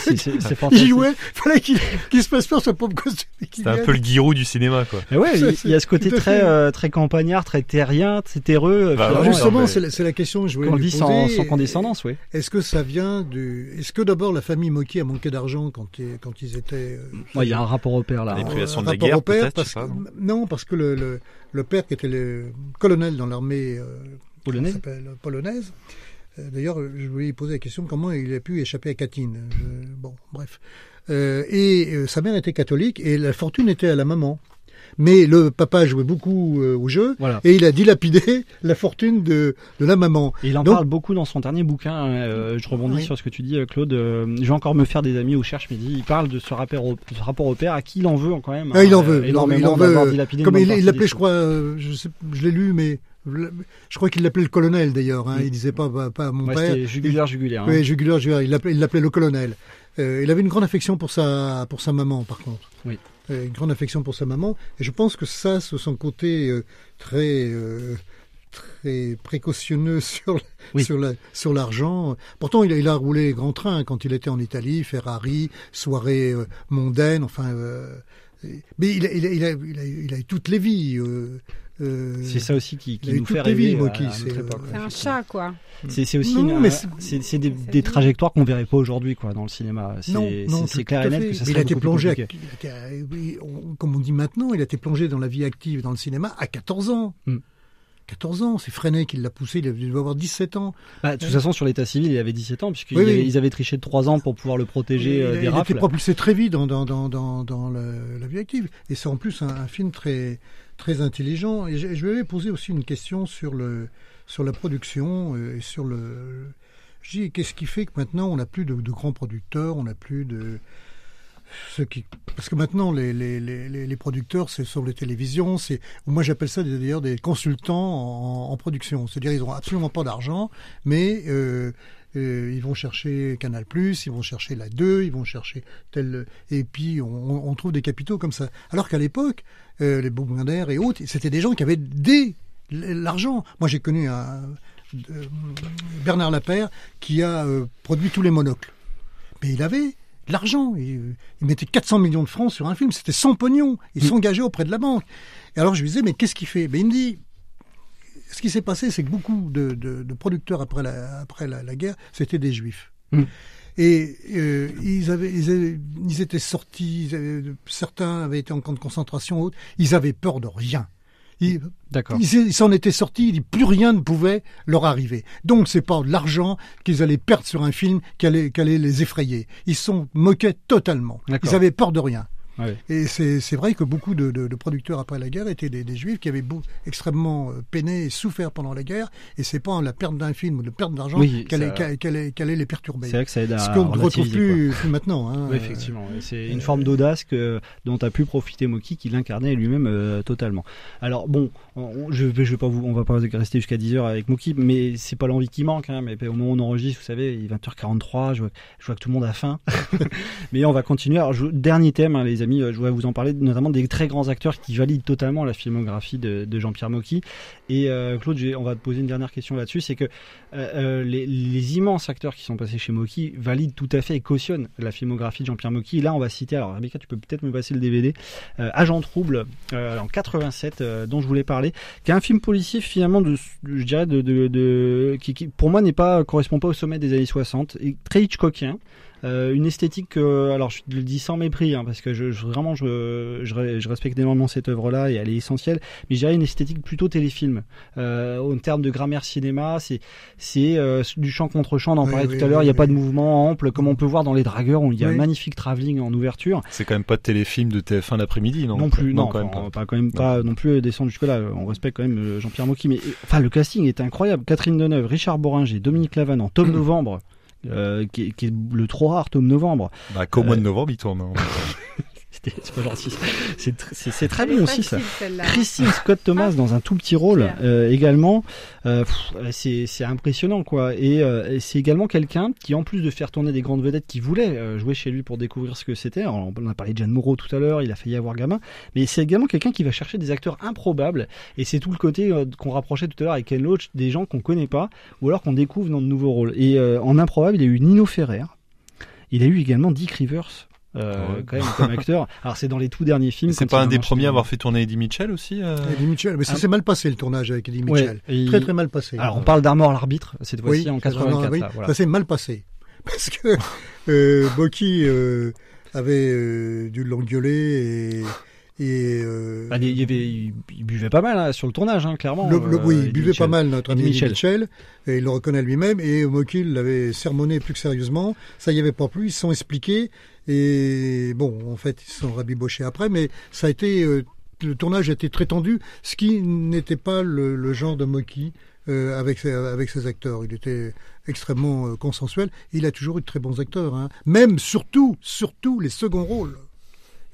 il jouait, fallait qu'il qu'il se passe peur ce pauvre costume. C'était un peu le Giroud du cinéma, quoi. Et ouais, Ça, il, y a ce côté très euh, très campagnard, très terrien, très terreux. Bah, justement, euh, c'est la, c'est la question que je voulais qu'on dit sans, sans condescendance, oui. Est-ce que ça vient du... Est-ce que d'abord la famille Moki a manqué d'argent quand, ils- quand ils étaient... euh, Ouais, il y a un rapport au père là. Les privations un de la rapport guerre, au père peut-être, parce que- non Non, parce que le, le, le père qui était le colonel dans l'armée euh, Polonaise euh, D'ailleurs, je voulais lui poser la question comment il a pu échapper à Katyn. Je- Bon, bref. Euh, et euh, sa mère était catholique et la fortune était à la maman. Mais le papa jouait beaucoup euh, au jeu Voilà. et il a dilapidé la fortune de, de la maman. Et il en Donc, parle beaucoup dans son dernier bouquin. hein, euh, je rebondis Oui. sur ce que tu dis, euh, Claude. Je vais encore me faire des amis au cherche midi. Il parle de ce rapport au, ce rapport au père à qui il en veut quand même. Ah, il hein, en veut, euh, il en veut, il en Comme il l'appelait, je crois, je, sais, je l'ai lu, mais je crois qu'il l'appelait le colonel d'ailleurs. Hein. Il disait pas, pas, pas mon Ouais, père. jugulaire, jugulaire, hein. Oui, jugulaire, jugulaire. Il l'appelait, il l'appelait le colonel. Euh, il avait une grande affection pour sa, pour sa maman, par contre. Oui. Euh, une grande affection pour sa maman. Et je pense que ça, c'est son côté euh, très, euh, très précautionneux sur le- sur la- sur l'argent. Pourtant, il a, il a roulé grand train quand il était en Italie, Ferrari, soirée mondaine, enfin. euh, mais il a, il, a, il, a, il, a, il a eu toutes les vies. euh, euh, C'est ça aussi qui, qui a eu nous fait rêver notre c'est, un chat, quoi. C'est aussi Non, une- mais un- c'est- des, des trajectoires qu'on verrait pas aujourd'hui quoi dans le cinéma. C'est clair et net que ça il serait a été plongé, à- comme on dit maintenant, il a été plongé dans la vie active dans le cinéma à 14 ans. Hmm. 14 ans, c'est Freinet qui l'a poussé, il devait avoir 17 ans. Bah, de toute façon, sur l'état civil, il avait 17 ans, puisqu'ils Oui, oui. avaient, triché de 3 ans pour pouvoir le protéger il, euh, a- des il a rafles. été propulsé très vite dans, dans, dans, dans, dans le- la vie active. Et c'est en plus un, un film très, très intelligent. Et je, je vais poser aussi une question sur, le, sur la production euh, et sur le. Je dis, qu'est-ce qui fait que maintenant on n'a plus de, de grands producteurs, on n'a plus de. Parce que maintenant, les, les, les, producteurs, c'est sur les télévisions, c'est, moi j'appelle ça d'ailleurs des consultants en, production. C'est-à-dire, ils ont absolument pas d'argent, mais euh, euh, ils vont chercher Canal+, ils vont chercher la 2, ils vont chercher tel, et puis on, trouve des capitaux comme ça. Alors qu'à l'époque, euh, les Bougander et autres, c'était des gens qui avaient des l'argent. Moi, j'ai connu un euh, Bernard Lapère qui a produit tous les monocles. Mais il avait de l'argent. Il, euh, il mettait 400 millions de francs sur un film. C'était son pognon. Il s'engageait auprès de la banque. Et alors je lui disais, mais qu'est-ce qu'il fait? Ben, Il me dit, ce qui s'est passé, c'est que beaucoup de, de- de producteurs après la, après la, la guerre, c'était des juifs. Mm. Et euh, ils, avaient, ils, avaient- ils étaient sortis, ils avaient- certains avaient été en camp de concentration, autres, ils avaient peur de rien. Ils, D'accord. ils ils s'en étaient sortis, ils- plus rien ne pouvait leur arriver. Donc c'est pas de l'argent qu'ils allaient perdre sur un film qui allait, qui allait les effrayer. Ils se sont moqués totalement. D'accord. Ils avaient peur de rien. Ouais. Et c'est vrai que beaucoup de, de- de producteurs après la guerre étaient des, des juifs qui avaient beau, extrêmement euh, peiné et souffert pendant la guerre. Et c'est pas la perte d'un film ou la perte d'argent Oui, qu'elle ça- allait, allait- qu'elle allait les perturber. C'est vrai que ça aide à Ce qu'on ne retrouve plus, plus maintenant. Hein. Oui, effectivement. C'est une forme d'audace dont a pu profiter Moki, qui l'incarnait lui-même euh, totalement. Alors bon, on- je vais, je vais pas vous, on va pas rester jusqu'à 10 heures avec Moki, mais c'est pas l'envie qui manque. Hein, mais au moment où on enregistre, vous savez, il est 20h43, je vois, je vois que tout le monde a faim. mais on va continuer. Alors, je- dernier thème, hein, les amis, euh, je voudrais vous en parler, notamment des très grands acteurs qui valident totalement la filmographie de, Jean-Pierre Mocky. Et euh, Claude, on va te poser une dernière question là-dessus, c'est que euh, les, immenses acteurs qui sont passés chez Mocky valident tout à fait et cautionnent la filmographie de Jean-Pierre Mocky. Là, on va citer, alors Rebecca, tu peux peut-être me passer le DVD, Agent Trouble, en 87, euh, dont je voulais parler, qui est un film policier finalement je dirais, qui, qui, pour moi n'est pas correspond pas au sommet des années 60, et très Hitchcockien. Euh, une esthétique, euh, alors je le dis sans mépris, hein, parce que je, je- vraiment je, je, je respecte énormément cette œuvre-là et elle est essentielle, mais je dirais une esthétique plutôt téléfilm. Euh, en termes de grammaire cinéma, c'est c'est euh, du champ contre champ, on en Oui, parlait oui, tout à l'heure, oui, il n'y a oui. pas de mouvement ample, comme on peut voir dans Les Dragueurs, où il y a un magnifique travelling en ouverture. C'est quand même pas de téléfilm de TF1 l'après-midi, non? Non plus, non, quand même pas. on va pas quand même pas non plus descendre jusque là. On respecte quand même euh, Jean-Pierre Mocky, mais euh, enfin le casting est incroyable. Catherine Deneuve, Richard Boringer, Dominique Lavanant, Tom Novembre, euh, qui, est, qui est le trop rare Tom Novembre. Bah, qu'au mois de Euh, novembre, il tourne. hein. C'est pas gentil. C'est tr- c'est- c'est très bon aussi ça. facile. Christine Scott Thomas dans un tout petit rôle euh, également. Euh, pff, c'est impressionnant quoi. Et, euh, et c'est également quelqu'un qui en plus de faire tourner des grandes vedettes qui voulaient euh, jouer chez lui pour découvrir ce que c'était. On a parlé de Jeanne Moreau tout à l'heure. Il a failli avoir gamin. Mais c'est également quelqu'un qui va chercher des acteurs improbables. Et c'est tout le côté euh, qu'on rapprochait tout à l'heure avec Ken Loach, des gens qu'on connaît pas ou alors qu'on découvre dans de nouveaux rôles. Et euh, en improbable, il y a eu Nino Ferrer. Il a eu également Dick Rivers. Euh, Ouais. quand même comme acteur. Alors c'est dans les tout derniers films. C'est pas un des premiers à avoir fait tourner Eddie Mitchell aussi euh Eddie Mitchell, mais ça Ah. s'est mal passé le tournage avec Eddie Ouais, Mitchell. et- Très très mal passé. Alors on parle d'Armor l'arbitre cette fois-ci Oui, en ça- 84. oui, là, voilà. Ça s'est mal passé. Parce que euh, Boki euh, avait euh, dû l'engueuler et. Et euh, Bah, il, buvait pas mal hein, sur le tournage, hein, clairement. le- le- euh, oui, il buvait pas mal, notre ami Mitchell. et il le reconnaît lui-même, et Moki l'avait sermonné plus que sérieusement. Ça y avait pas plu, ils se sont expliqués, et bon, en fait, ils se sont rabibochés après, mais ça a été, euh, le tournage a été très tendu, ce qui n'était pas le, le genre de Moki. euh, avec, ses, avec ses acteurs. Il était extrêmement consensuel. Il a toujours eu de très bons acteurs. Hein. Même, surtout, surtout les seconds rôles.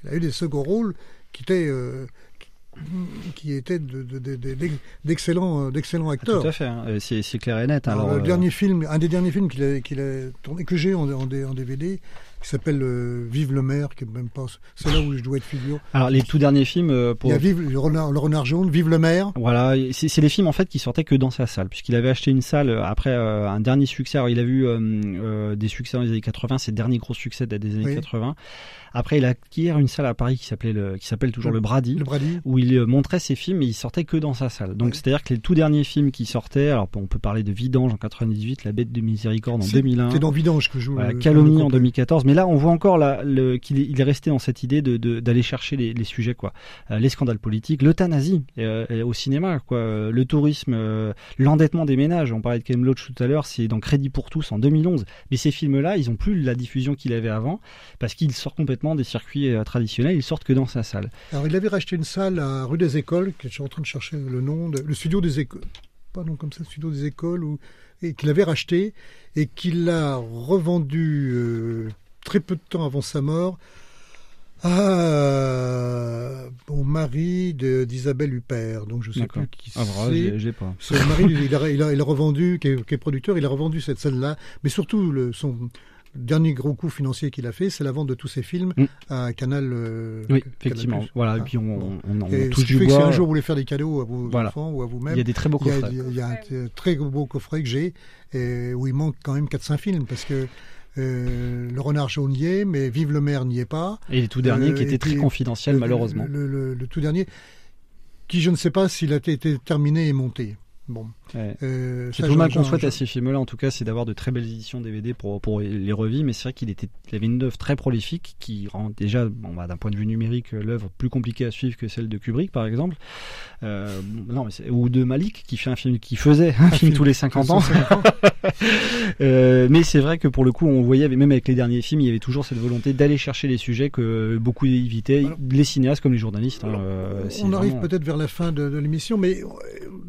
Il a eu des seconds rôles qui étaient, euh, qui, étaient de- de- de- d'excellents, euh, d'excellents acteurs. Tout à fait, hein, euh, c'est clair et net. Alors, Alors, le euh, dernier film, un des derniers films qu'il a, tourné, que j'ai en, en, D- en DVD, qui s'appelle euh, Vive le maire, qui est même pas. C'est là où je dois être figure. Alors les tout derniers films euh, pour Il y a Vive le renard, le renard jaune, Vive le maire. Voilà, c'est les films en fait qui sortaient que dans sa salle, puisqu'il avait acheté une salle euh, après euh, un dernier succès. Alors il a vu euh, euh, des succès dans les années 80, ses derniers gros succès des années Oui. 80. Après, il acquiert une salle à Paris qui s'appelait le, qui s'appelle toujours le, Brady, Le Brady. où il euh, montrait ses films et il sortait que dans sa salle. Donc c'est-à-dire que les tout derniers films qui sortaient, alors on peut parler de Vidange en 98, La Bête de Miséricorde en C'est- 2001. C'est dans Vidange que joue. Voilà, le- Calomnie en complet. 2014, mais là on voit encore là, qu'il est, il est resté dans cette idée de, de- d'aller chercher les, les sujets quoi, Euh, les scandales politiques, l'euthanasie euh, euh, au cinéma quoi, euh, le tourisme, euh, l'endettement des ménages. On parlait de Ken Loach tout à l'heure, c'est dans Crédit pour tous en 2011. Mais ces films-là, ils ont plus la diffusion qu'il avait avant parce qu'ils sortent complètement des circuits euh, traditionnels, ils sortent que dans sa salle. Alors, il avait racheté une salle à rue des Écoles, que je suis en train de chercher le nom, de, le studio des écoles, pas non comme ça, le studio des écoles, où, et qu'il avait racheté et qu'il a revendu euh, très peu de temps avant sa mort au mari d'Isabelle Huppert. Donc je sais D'accord. plus qui Ah, voilà, c'est. pas. Le mari, il a, il a, il a revendu, qui est, qui est producteur, il a revendu cette salle-là, mais surtout le, son dernier gros coup financier qu'il a fait, c'est la vente de tous ses films à Canal. euh, Mm. Oui, Canal+. effectivement. Voilà, et puis on, bon. on, on, Et touche ce qui du fait que si bois. un jour vous voulez faire des cadeaux à vos Voilà. enfants ou à vous-même, Il y a des très beaux coffrets. Il y a, il y a un très beau coffret que j'ai et où il manque quand même 4-5 films parce que euh, Le Renard jaune y est, mais Vive le maire n'y est pas. Et les tout derniers qui Euh, et très le- malheureusement. Le, le- le tout dernier, qui je ne sais pas s'il a été terminé et monté. Bon. Ouais. Euh, C'est tout mal qu'on souhaite à ces films-là, en tout cas, c'est d'avoir de très belles éditions DVD pour, pour les revivre. Mais c'est vrai qu'il était, il avait une œuvre très prolifique qui rend déjà, bon, bah, d'un point de vue numérique, l'œuvre plus compliquée à suivre que celle de Kubrick, par exemple. Euh, non, mais c'est- ou de Malik, qui fait un film, qui faisait un, film, film tous les 50 ans. 150 Euh, mais c'est vrai que pour le coup, on voyait, même avec les derniers films, il y avait toujours cette volonté d'aller chercher les sujets que beaucoup évitaient, les cinéastes comme les journalistes. hein, euh, On arrive vraiment- peut-être vers la fin de, de l'émission, mais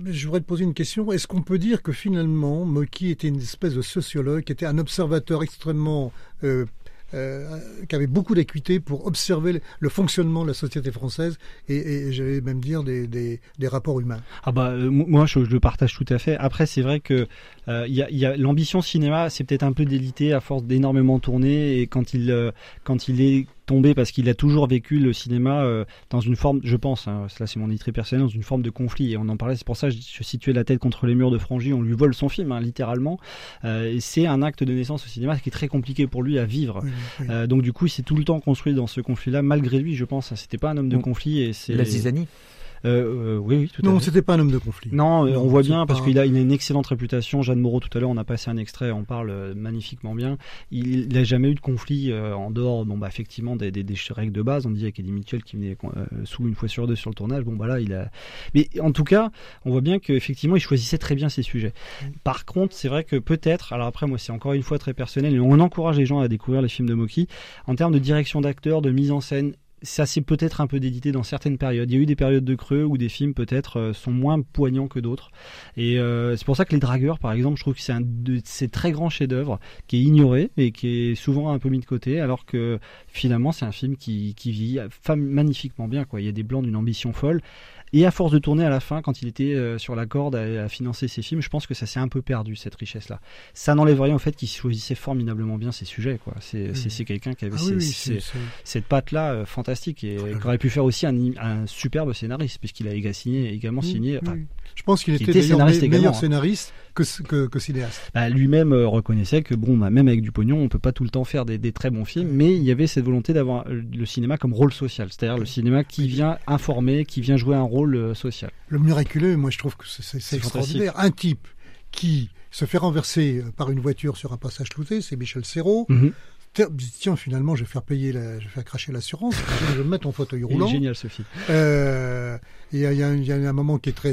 je voudrais te poser une question. Est-ce qu'on peut dire que finalement, Moki était une espèce de sociologue, qui était un observateur extrêmement... euh, euh, qui avait beaucoup d'acuité pour observer le, fonctionnement de la société française et, et j'allais même dire des, des, rapports humains? Ah bah euh, mo- moi je, le partage tout à fait. Après c'est vrai que y a, l'ambition cinéma, c'est peut-être un peu délité à force d'énormément tourner et quand il quand il est tombé parce qu'il a toujours vécu le cinéma euh, dans une forme, je pense, hein, cela c'est mon idée très personnelle, dans une forme de conflit et on en parlait. C'est pour ça que je, je situais la tête contre les murs de Frangy. On lui vole son film hein, littéralement. Euh, et c'est un acte de naissance au cinéma qui est très compliqué pour lui à vivre. Oui, oui. Euh, donc du coup il s'est tout le temps construit dans ce conflit-là malgré lui, je pense. C'était pas un homme de conflit et c'est La zizanie. Euh, euh, oui, oui, tout à Non, c'était pas un homme de conflit. Non, euh, Non, on voit bien parce pas- qu'il a, il a une excellente réputation. Jeanne Moreau, tout à l'heure, on a passé un extrait, on parle magnifiquement bien. Il n'a jamais eu de conflit euh, en dehors, bon, bah, effectivement, des, des, des règles de base. On dit avec Eddie Mitchell qui venait euh, sous une fois sur deux sur le tournage. Bon, bah là, il a. Mais en tout cas, on voit bien qu'effectivement, il choisissait très bien ses sujets. Par contre, c'est vrai que peut-être, alors après, moi, c'est encore une fois très personnel, et on encourage les gens à découvrir les films de Moki. En termes de direction d'acteur, de mise en scène, ça s'est peut-être un peu dédité dans certaines périodes. Il y a eu des périodes de creux où des films peut-être euh, sont moins poignants que d'autres. Et euh, c'est pour ça que Les Dragueurs, par exemple, je trouve que c'est un de ces très grands chefs-d'œuvre qui est ignoré et qui est souvent un peu mis de côté, alors que finalement c'est un film qui, qui vit fam- magnifiquement bien. Quoi. Il y a des blancs d'une ambition folle. Et à force de tourner à la fin, quand il était euh, sur la corde à, à financer ses films, je pense que ça s'est un peu perdu cette richesse-là. Ça n'enlève rien au fait qu'il choisissait formidablement bien ses sujets. Quoi. C'est, quelqu'un qui avait Ah oui, cette patte-là euh, fantastique et qui aurait pu faire aussi un, un superbe scénariste puisqu'il a signé, également Oui, signé. oui. enfin, Je pense qu'il qui était, était scénariste également, meilleur hein. Que, que, que cinéaste. bah, lui-même euh, reconnaissait que bon, bah, même avec du pognon, on peut pas tout le temps faire des, des très bons films, mais il y avait cette volonté d'avoir euh, le cinéma comme rôle social, c'est-à-dire le cinéma qui vient informer, qui vient jouer un rôle euh, social. Le miraculeux, moi je trouve que c'est- extraordinaire. Un type qui se fait renverser par une voiture sur un passage clouté, c'est Michel Serrault. Mhm. Tiens, Tiens, finalement, je vais faire payer, la, je vais faire cracher l'assurance. je vais me mettre en fauteuil Il roulant. est génial ce film. Euh, Y, a, il y a un- il y a un moment qui est très,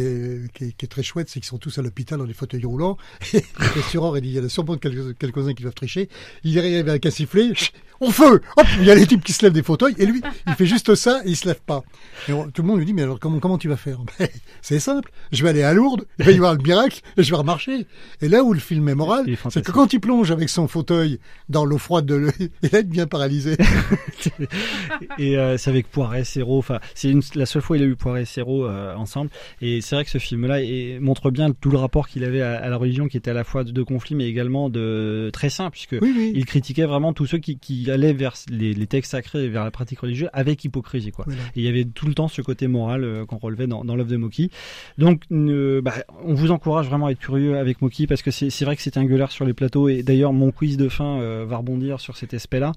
qui est, qui est très chouette, c'est qu'ils sont tous à l'hôpital dans des fauteuils roulants. Et il dit, il y a sûrement quelques- quelques-uns qui doivent tricher. Il arrive avec un sifflet, on feu Hop, il y a les types qui se lèvent des fauteuils, et lui, il fait juste ça, et il se lève pas. Et on- tout le monde lui dit, mais alors comment, comment tu vas faire? Ben, C'est simple, je vais aller à Lourdes, il va y avoir le miracle, et je vais remarcher. Et là où le film est moral, c'est que quand il plonge avec son fauteuil dans l'eau froide de l'eau, il est bien paralysé. et euh, c'est avec Poiret, Serrault. Enfin, c'est la seule fois où il a eu Poiret, Serrault. Euh, ensemble. Et c'est vrai que ce film-là montre bien tout le rapport qu'il avait à, à la religion, qui était à la fois de, de conflit, mais également de très sain, puisque il critiquait vraiment tous ceux qui, qui allaient vers les, les textes sacrés et vers la pratique religieuse avec hypocrisie. Quoi. Voilà. Et il y avait tout le temps ce côté moral euh, qu'on relevait dans, dans l'œuvre de Moki. Donc, euh, bah, on vous encourage vraiment à être curieux avec Moki parce que c'est vrai que c'est un gueulard sur les plateaux. Et d'ailleurs, mon quiz de fin euh, va rebondir sur cet aspect-là.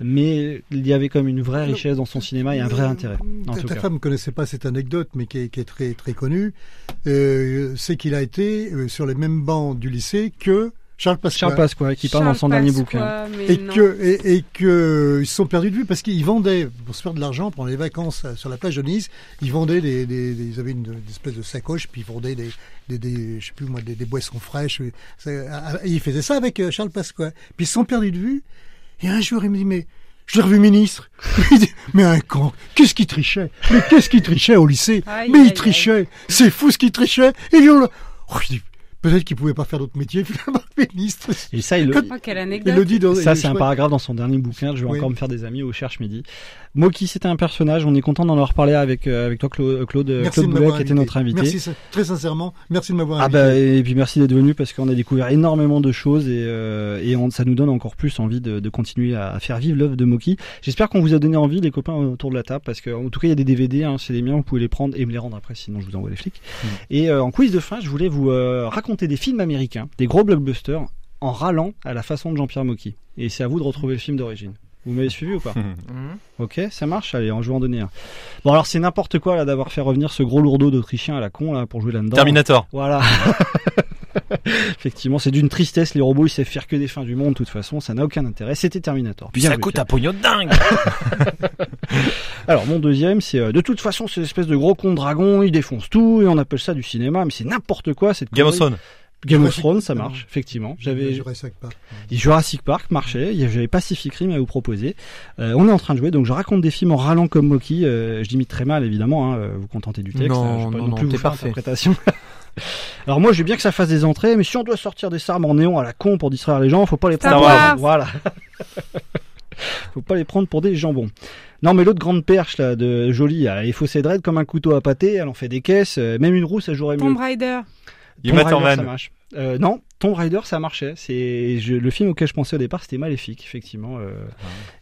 Mais il y avait comme une vraie richesse dans son cinéma et un vrai intérêt. En Ta, ta femme ne connaissait pas cette anecdote, mais qui est, qui est très, très connue. Euh, c'est qu'il a été euh, sur les mêmes bancs du lycée que Charles Pasqua. Charles Pasqua, qui parle dans son dernier bouquin. Et que, et, et que ils se sont perdus de vue parce qu'ils vendaient, pour se faire de l'argent pendant les vacances euh, sur la plage de Nice, ils vendaient des, des, des- ils avaient une, une espèce de sacoche, puis ils vendaient des, des, des je sais plus moi, des, des boissons fraîches. et ça- Et ils faisaient ça avec euh, Charles Pasqua. Puis ils se sont perdus de vue. Et un jour, il me dit, mais, je l'ai revu ministre. Mais un con, qu'est-ce qu'il trichait? Mais qu'est-ce qu'il trichait au lycée? Aïe, mais aïe, il trichait. C'est fou ce qu'il trichait. Et lui, on l'a- Oh, je dis, peut-être qu'il pouvait pas faire d'autre métier, finalement, ministre. Et ça, il le, Oh, quelle anecdote. il le dit dans, ça, c'est un crois- paragraphe dans son dernier bouquin. Je vais Oui. encore me faire des amis au Cherche Midi. Moki, c'était un personnage. On est content d'en avoir parlé avec, euh, avec toi, Claude, Claude, Merci Claude Boulet, qui était notre invité. Merci, très sincèrement, merci de m'avoir Ah invité. bah et puis merci d'être venu parce qu'on a découvert énormément de choses et, euh, et on- ça nous donne encore plus envie de, de continuer à, faire vivre l'œuvre de Moki. J'espère qu'on vous a donné envie les copains autour de la table parce que en tout cas il y a des DVD, hein, c'est les miens, vous pouvez les prendre et me les rendre après sinon je vous envoie les flics. Et euh, en quiz de fin je voulais vous euh, raconter des films américains, des gros blockbusters en râlant à la façon de Jean-Pierre Mocky. Et c'est à vous de retrouver le film d'origine. Vous m'avez suivi ou pas Ok, ça marche. Allez, je vais en donner un. Bon, alors c'est n'importe quoi là d'avoir fait revenir ce gros lourdeau d'Autrichien à la con là pour jouer là-dedans. Terminator. Voilà. Effectivement, c'est d'une tristesse. Les robots, ils savent faire que des fins du monde. De toute façon, ça n'a aucun intérêt. C'était Terminator. Puis Bien ça coûte Pierre. un pognon de dingue Alors, mon deuxième, c'est euh, de toute façon, c'est espèce de gros con de dragon. Il défonce tout et on appelle ça du cinéma, mais c'est n'importe quoi. Cette Game of. Game of Thrones, ça non. marche, effectivement. J'avais Jurassic Park. Jurassic Park marchait, avait Pacific Rim à vous proposer. Euh, on est en train de jouer, donc je raconte des films en râlant comme Moki. Euh, je l'imite très mal, évidemment. Hein, euh, vous contentez du texte. Non, hein, je pas non, non non, plus vous faire parfait. Alors moi, je veux bien que ça fasse des entrées, mais si on doit sortir des armes en néon à la con pour distraire les gens, faut pas les Star prendre. Wars. Voilà. faut pas les prendre pour des jambons. Non, mais l'autre grande perche là de Jolie, elle est faussée de raide comme un couteau à pâté. Elle en fait des caisses. euh, même une roue, ça jouerait mieux. Tomb Raider. Tomb ça marche. Euh, non, Tomb Raider, ça marchait. C'est le film auquel je pensais au départ, c'était Maléfique, effectivement. euh,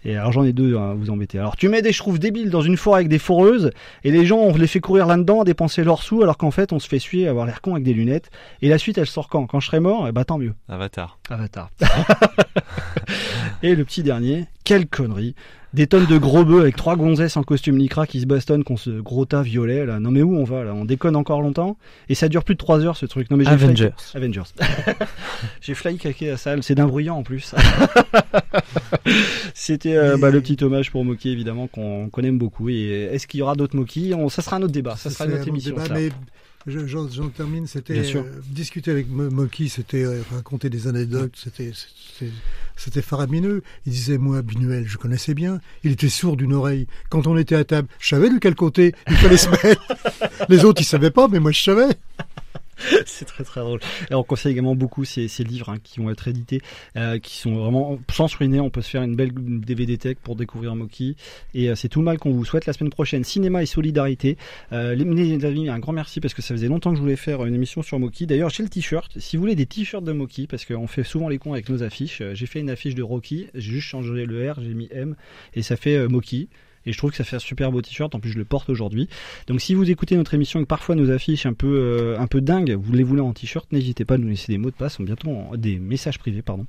Et alors j'en ai deux à vous embêter. Alors tu mets des chevaux débiles dans une forêt avec des foreuses, et les gens, on les fait courir là-dedans, à dépenser leurs sous, alors qu'en fait, on se fait suer, avoir l'air con avec des lunettes. Et la suite, elle sort quand? Quand je serai mort, eh bah tant mieux. Avatar. Avatar. et le petit dernier, quelle connerie. Des tonnes de gros bœufs avec trois gonzesses en costume lycra qui se bastonnent contre ce gros tas violet là. Non mais où on va là? On déconne encore longtemps? Et ça dure plus de 3 heures ce truc. Non mais j'ai Avengers. Avengers. j'ai failli craquer la salle. C'est d'un bruyant en plus. C'était euh, bah, le petit hommage pour Moki évidemment qu'on qu'on aime beaucoup. Et est-ce qu'il y aura d'autres Moki? On- Ça sera un autre débat. Ça sera une autre émission. débat, ça. mais je- j'en termine. C'était euh, discuter avec Mo- Moki, c'était euh, raconter des anecdotes, c'était c'était- faramineux. Il disait moi Binuel, je connaissais bien. Il était sourd d'une oreille. Quand on était à table, je savais de quel côté il fallait se mettre. Les autres ils savaient pas, mais moi je savais. c'est très très drôle. Et on conseille également beaucoup ces, ces livres hein, qui vont être édités, euh, qui sont vraiment sans se ruiner. On peut se faire une belle DVD tech pour découvrir Moki. Et euh, c'est tout le mal qu'on vous souhaite la semaine prochaine. Cinéma et solidarité. Euh, les, amis, un grand merci parce que ça faisait longtemps que je voulais faire une émission sur Moki. D'ailleurs, j'ai le t-shirt. Si vous voulez des t-shirts de Moki, parce qu'on fait souvent les cons avec nos affiches, euh, j'ai fait une affiche de Rocky. J'ai juste changé le R, j'ai mis M et ça fait Moki. Et je trouve que ça fait un super beau t-shirt. En plus, je le porte aujourd'hui. Donc, si vous écoutez notre émission et que parfois nos affiches un peu, euh, un peu dingues, vous les voulez en t-shirt, n'hésitez pas à nous laisser des mots de passe. On bientôt en- des messages privés, pardon.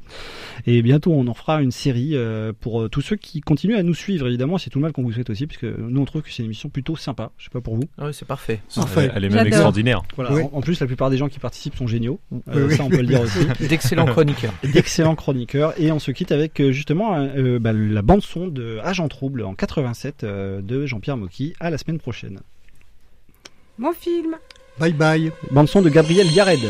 Et bientôt, on en fera une série euh, pour euh, tous ceux qui continuent à nous suivre. Évidemment, c'est tout le mal qu'on vous souhaite aussi, parce que nous, on trouve que c'est une émission plutôt sympa. Je sais pas pour vous. Ah oui, c'est parfait. Parfait. Elle est même extraordinaire. Voilà. Oui. En, en plus, la plupart des gens qui participent sont géniaux. Euh, oui. ça, on peut le dire aussi. D'excellents chroniqueurs. d'excellents chroniqueurs et on se quitte avec justement euh, bah, la bande son de Agent Trouble en 87 euh, de Jean-Pierre Mocky à la semaine prochaine. Mon film. Bye bye. Bande son de Gabriel Yared.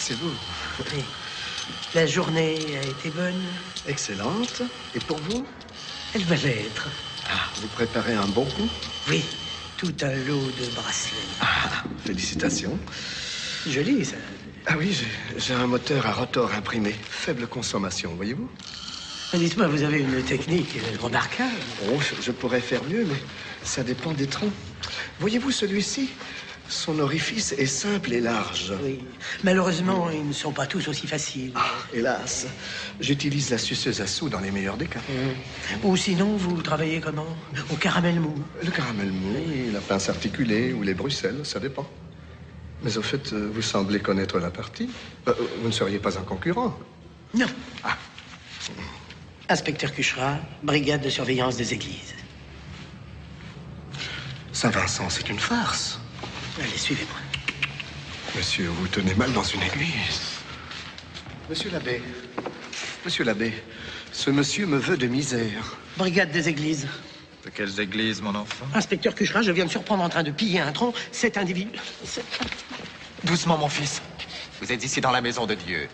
C'est vous. Oui. La journée a été bonne Excellente. Et pour vous? Elle va l'être. Ah, vous préparez un bon coup Oui, tout un lot de bracelets. Ah, félicitations. Joli, ça. Ah oui, j'ai- un moteur à rotor imprimé. Faible consommation, voyez-vous? Dites-moi, vous avez une technique remarquable. Oh, je, je pourrais faire mieux, mais ça dépend des troncs. Voyez-vous celui-ci? Son orifice est simple et large. Oui. Malheureusement, ils ne sont pas tous aussi faciles. Hélas, j'utilise la suceuse à sous dans les meilleurs des cas. Ou sinon, vous travaillez comment? Au caramel mou. Le caramel mou, la pince articulée ou les bruxelles, ça dépend. Mais au fait, euh, vous semblez connaître la partie. Euh, Vous ne seriez pas un concurrent Non. Inspecteur Cuchera, brigade de surveillance des églises. Saint-Vincent, c'est une farce. Allez, suivez-moi. Monsieur, vous tenez mal dans une église. Monsieur l'abbé, monsieur l'abbé, ce monsieur me veut de misère. Brigade des églises. De quelles églises, mon enfant? Inspecteur Cuchera, je viens de surprendre en train de piller un tronc. Cet individu. Doucement, mon fils. Vous êtes ici dans la maison de Dieu.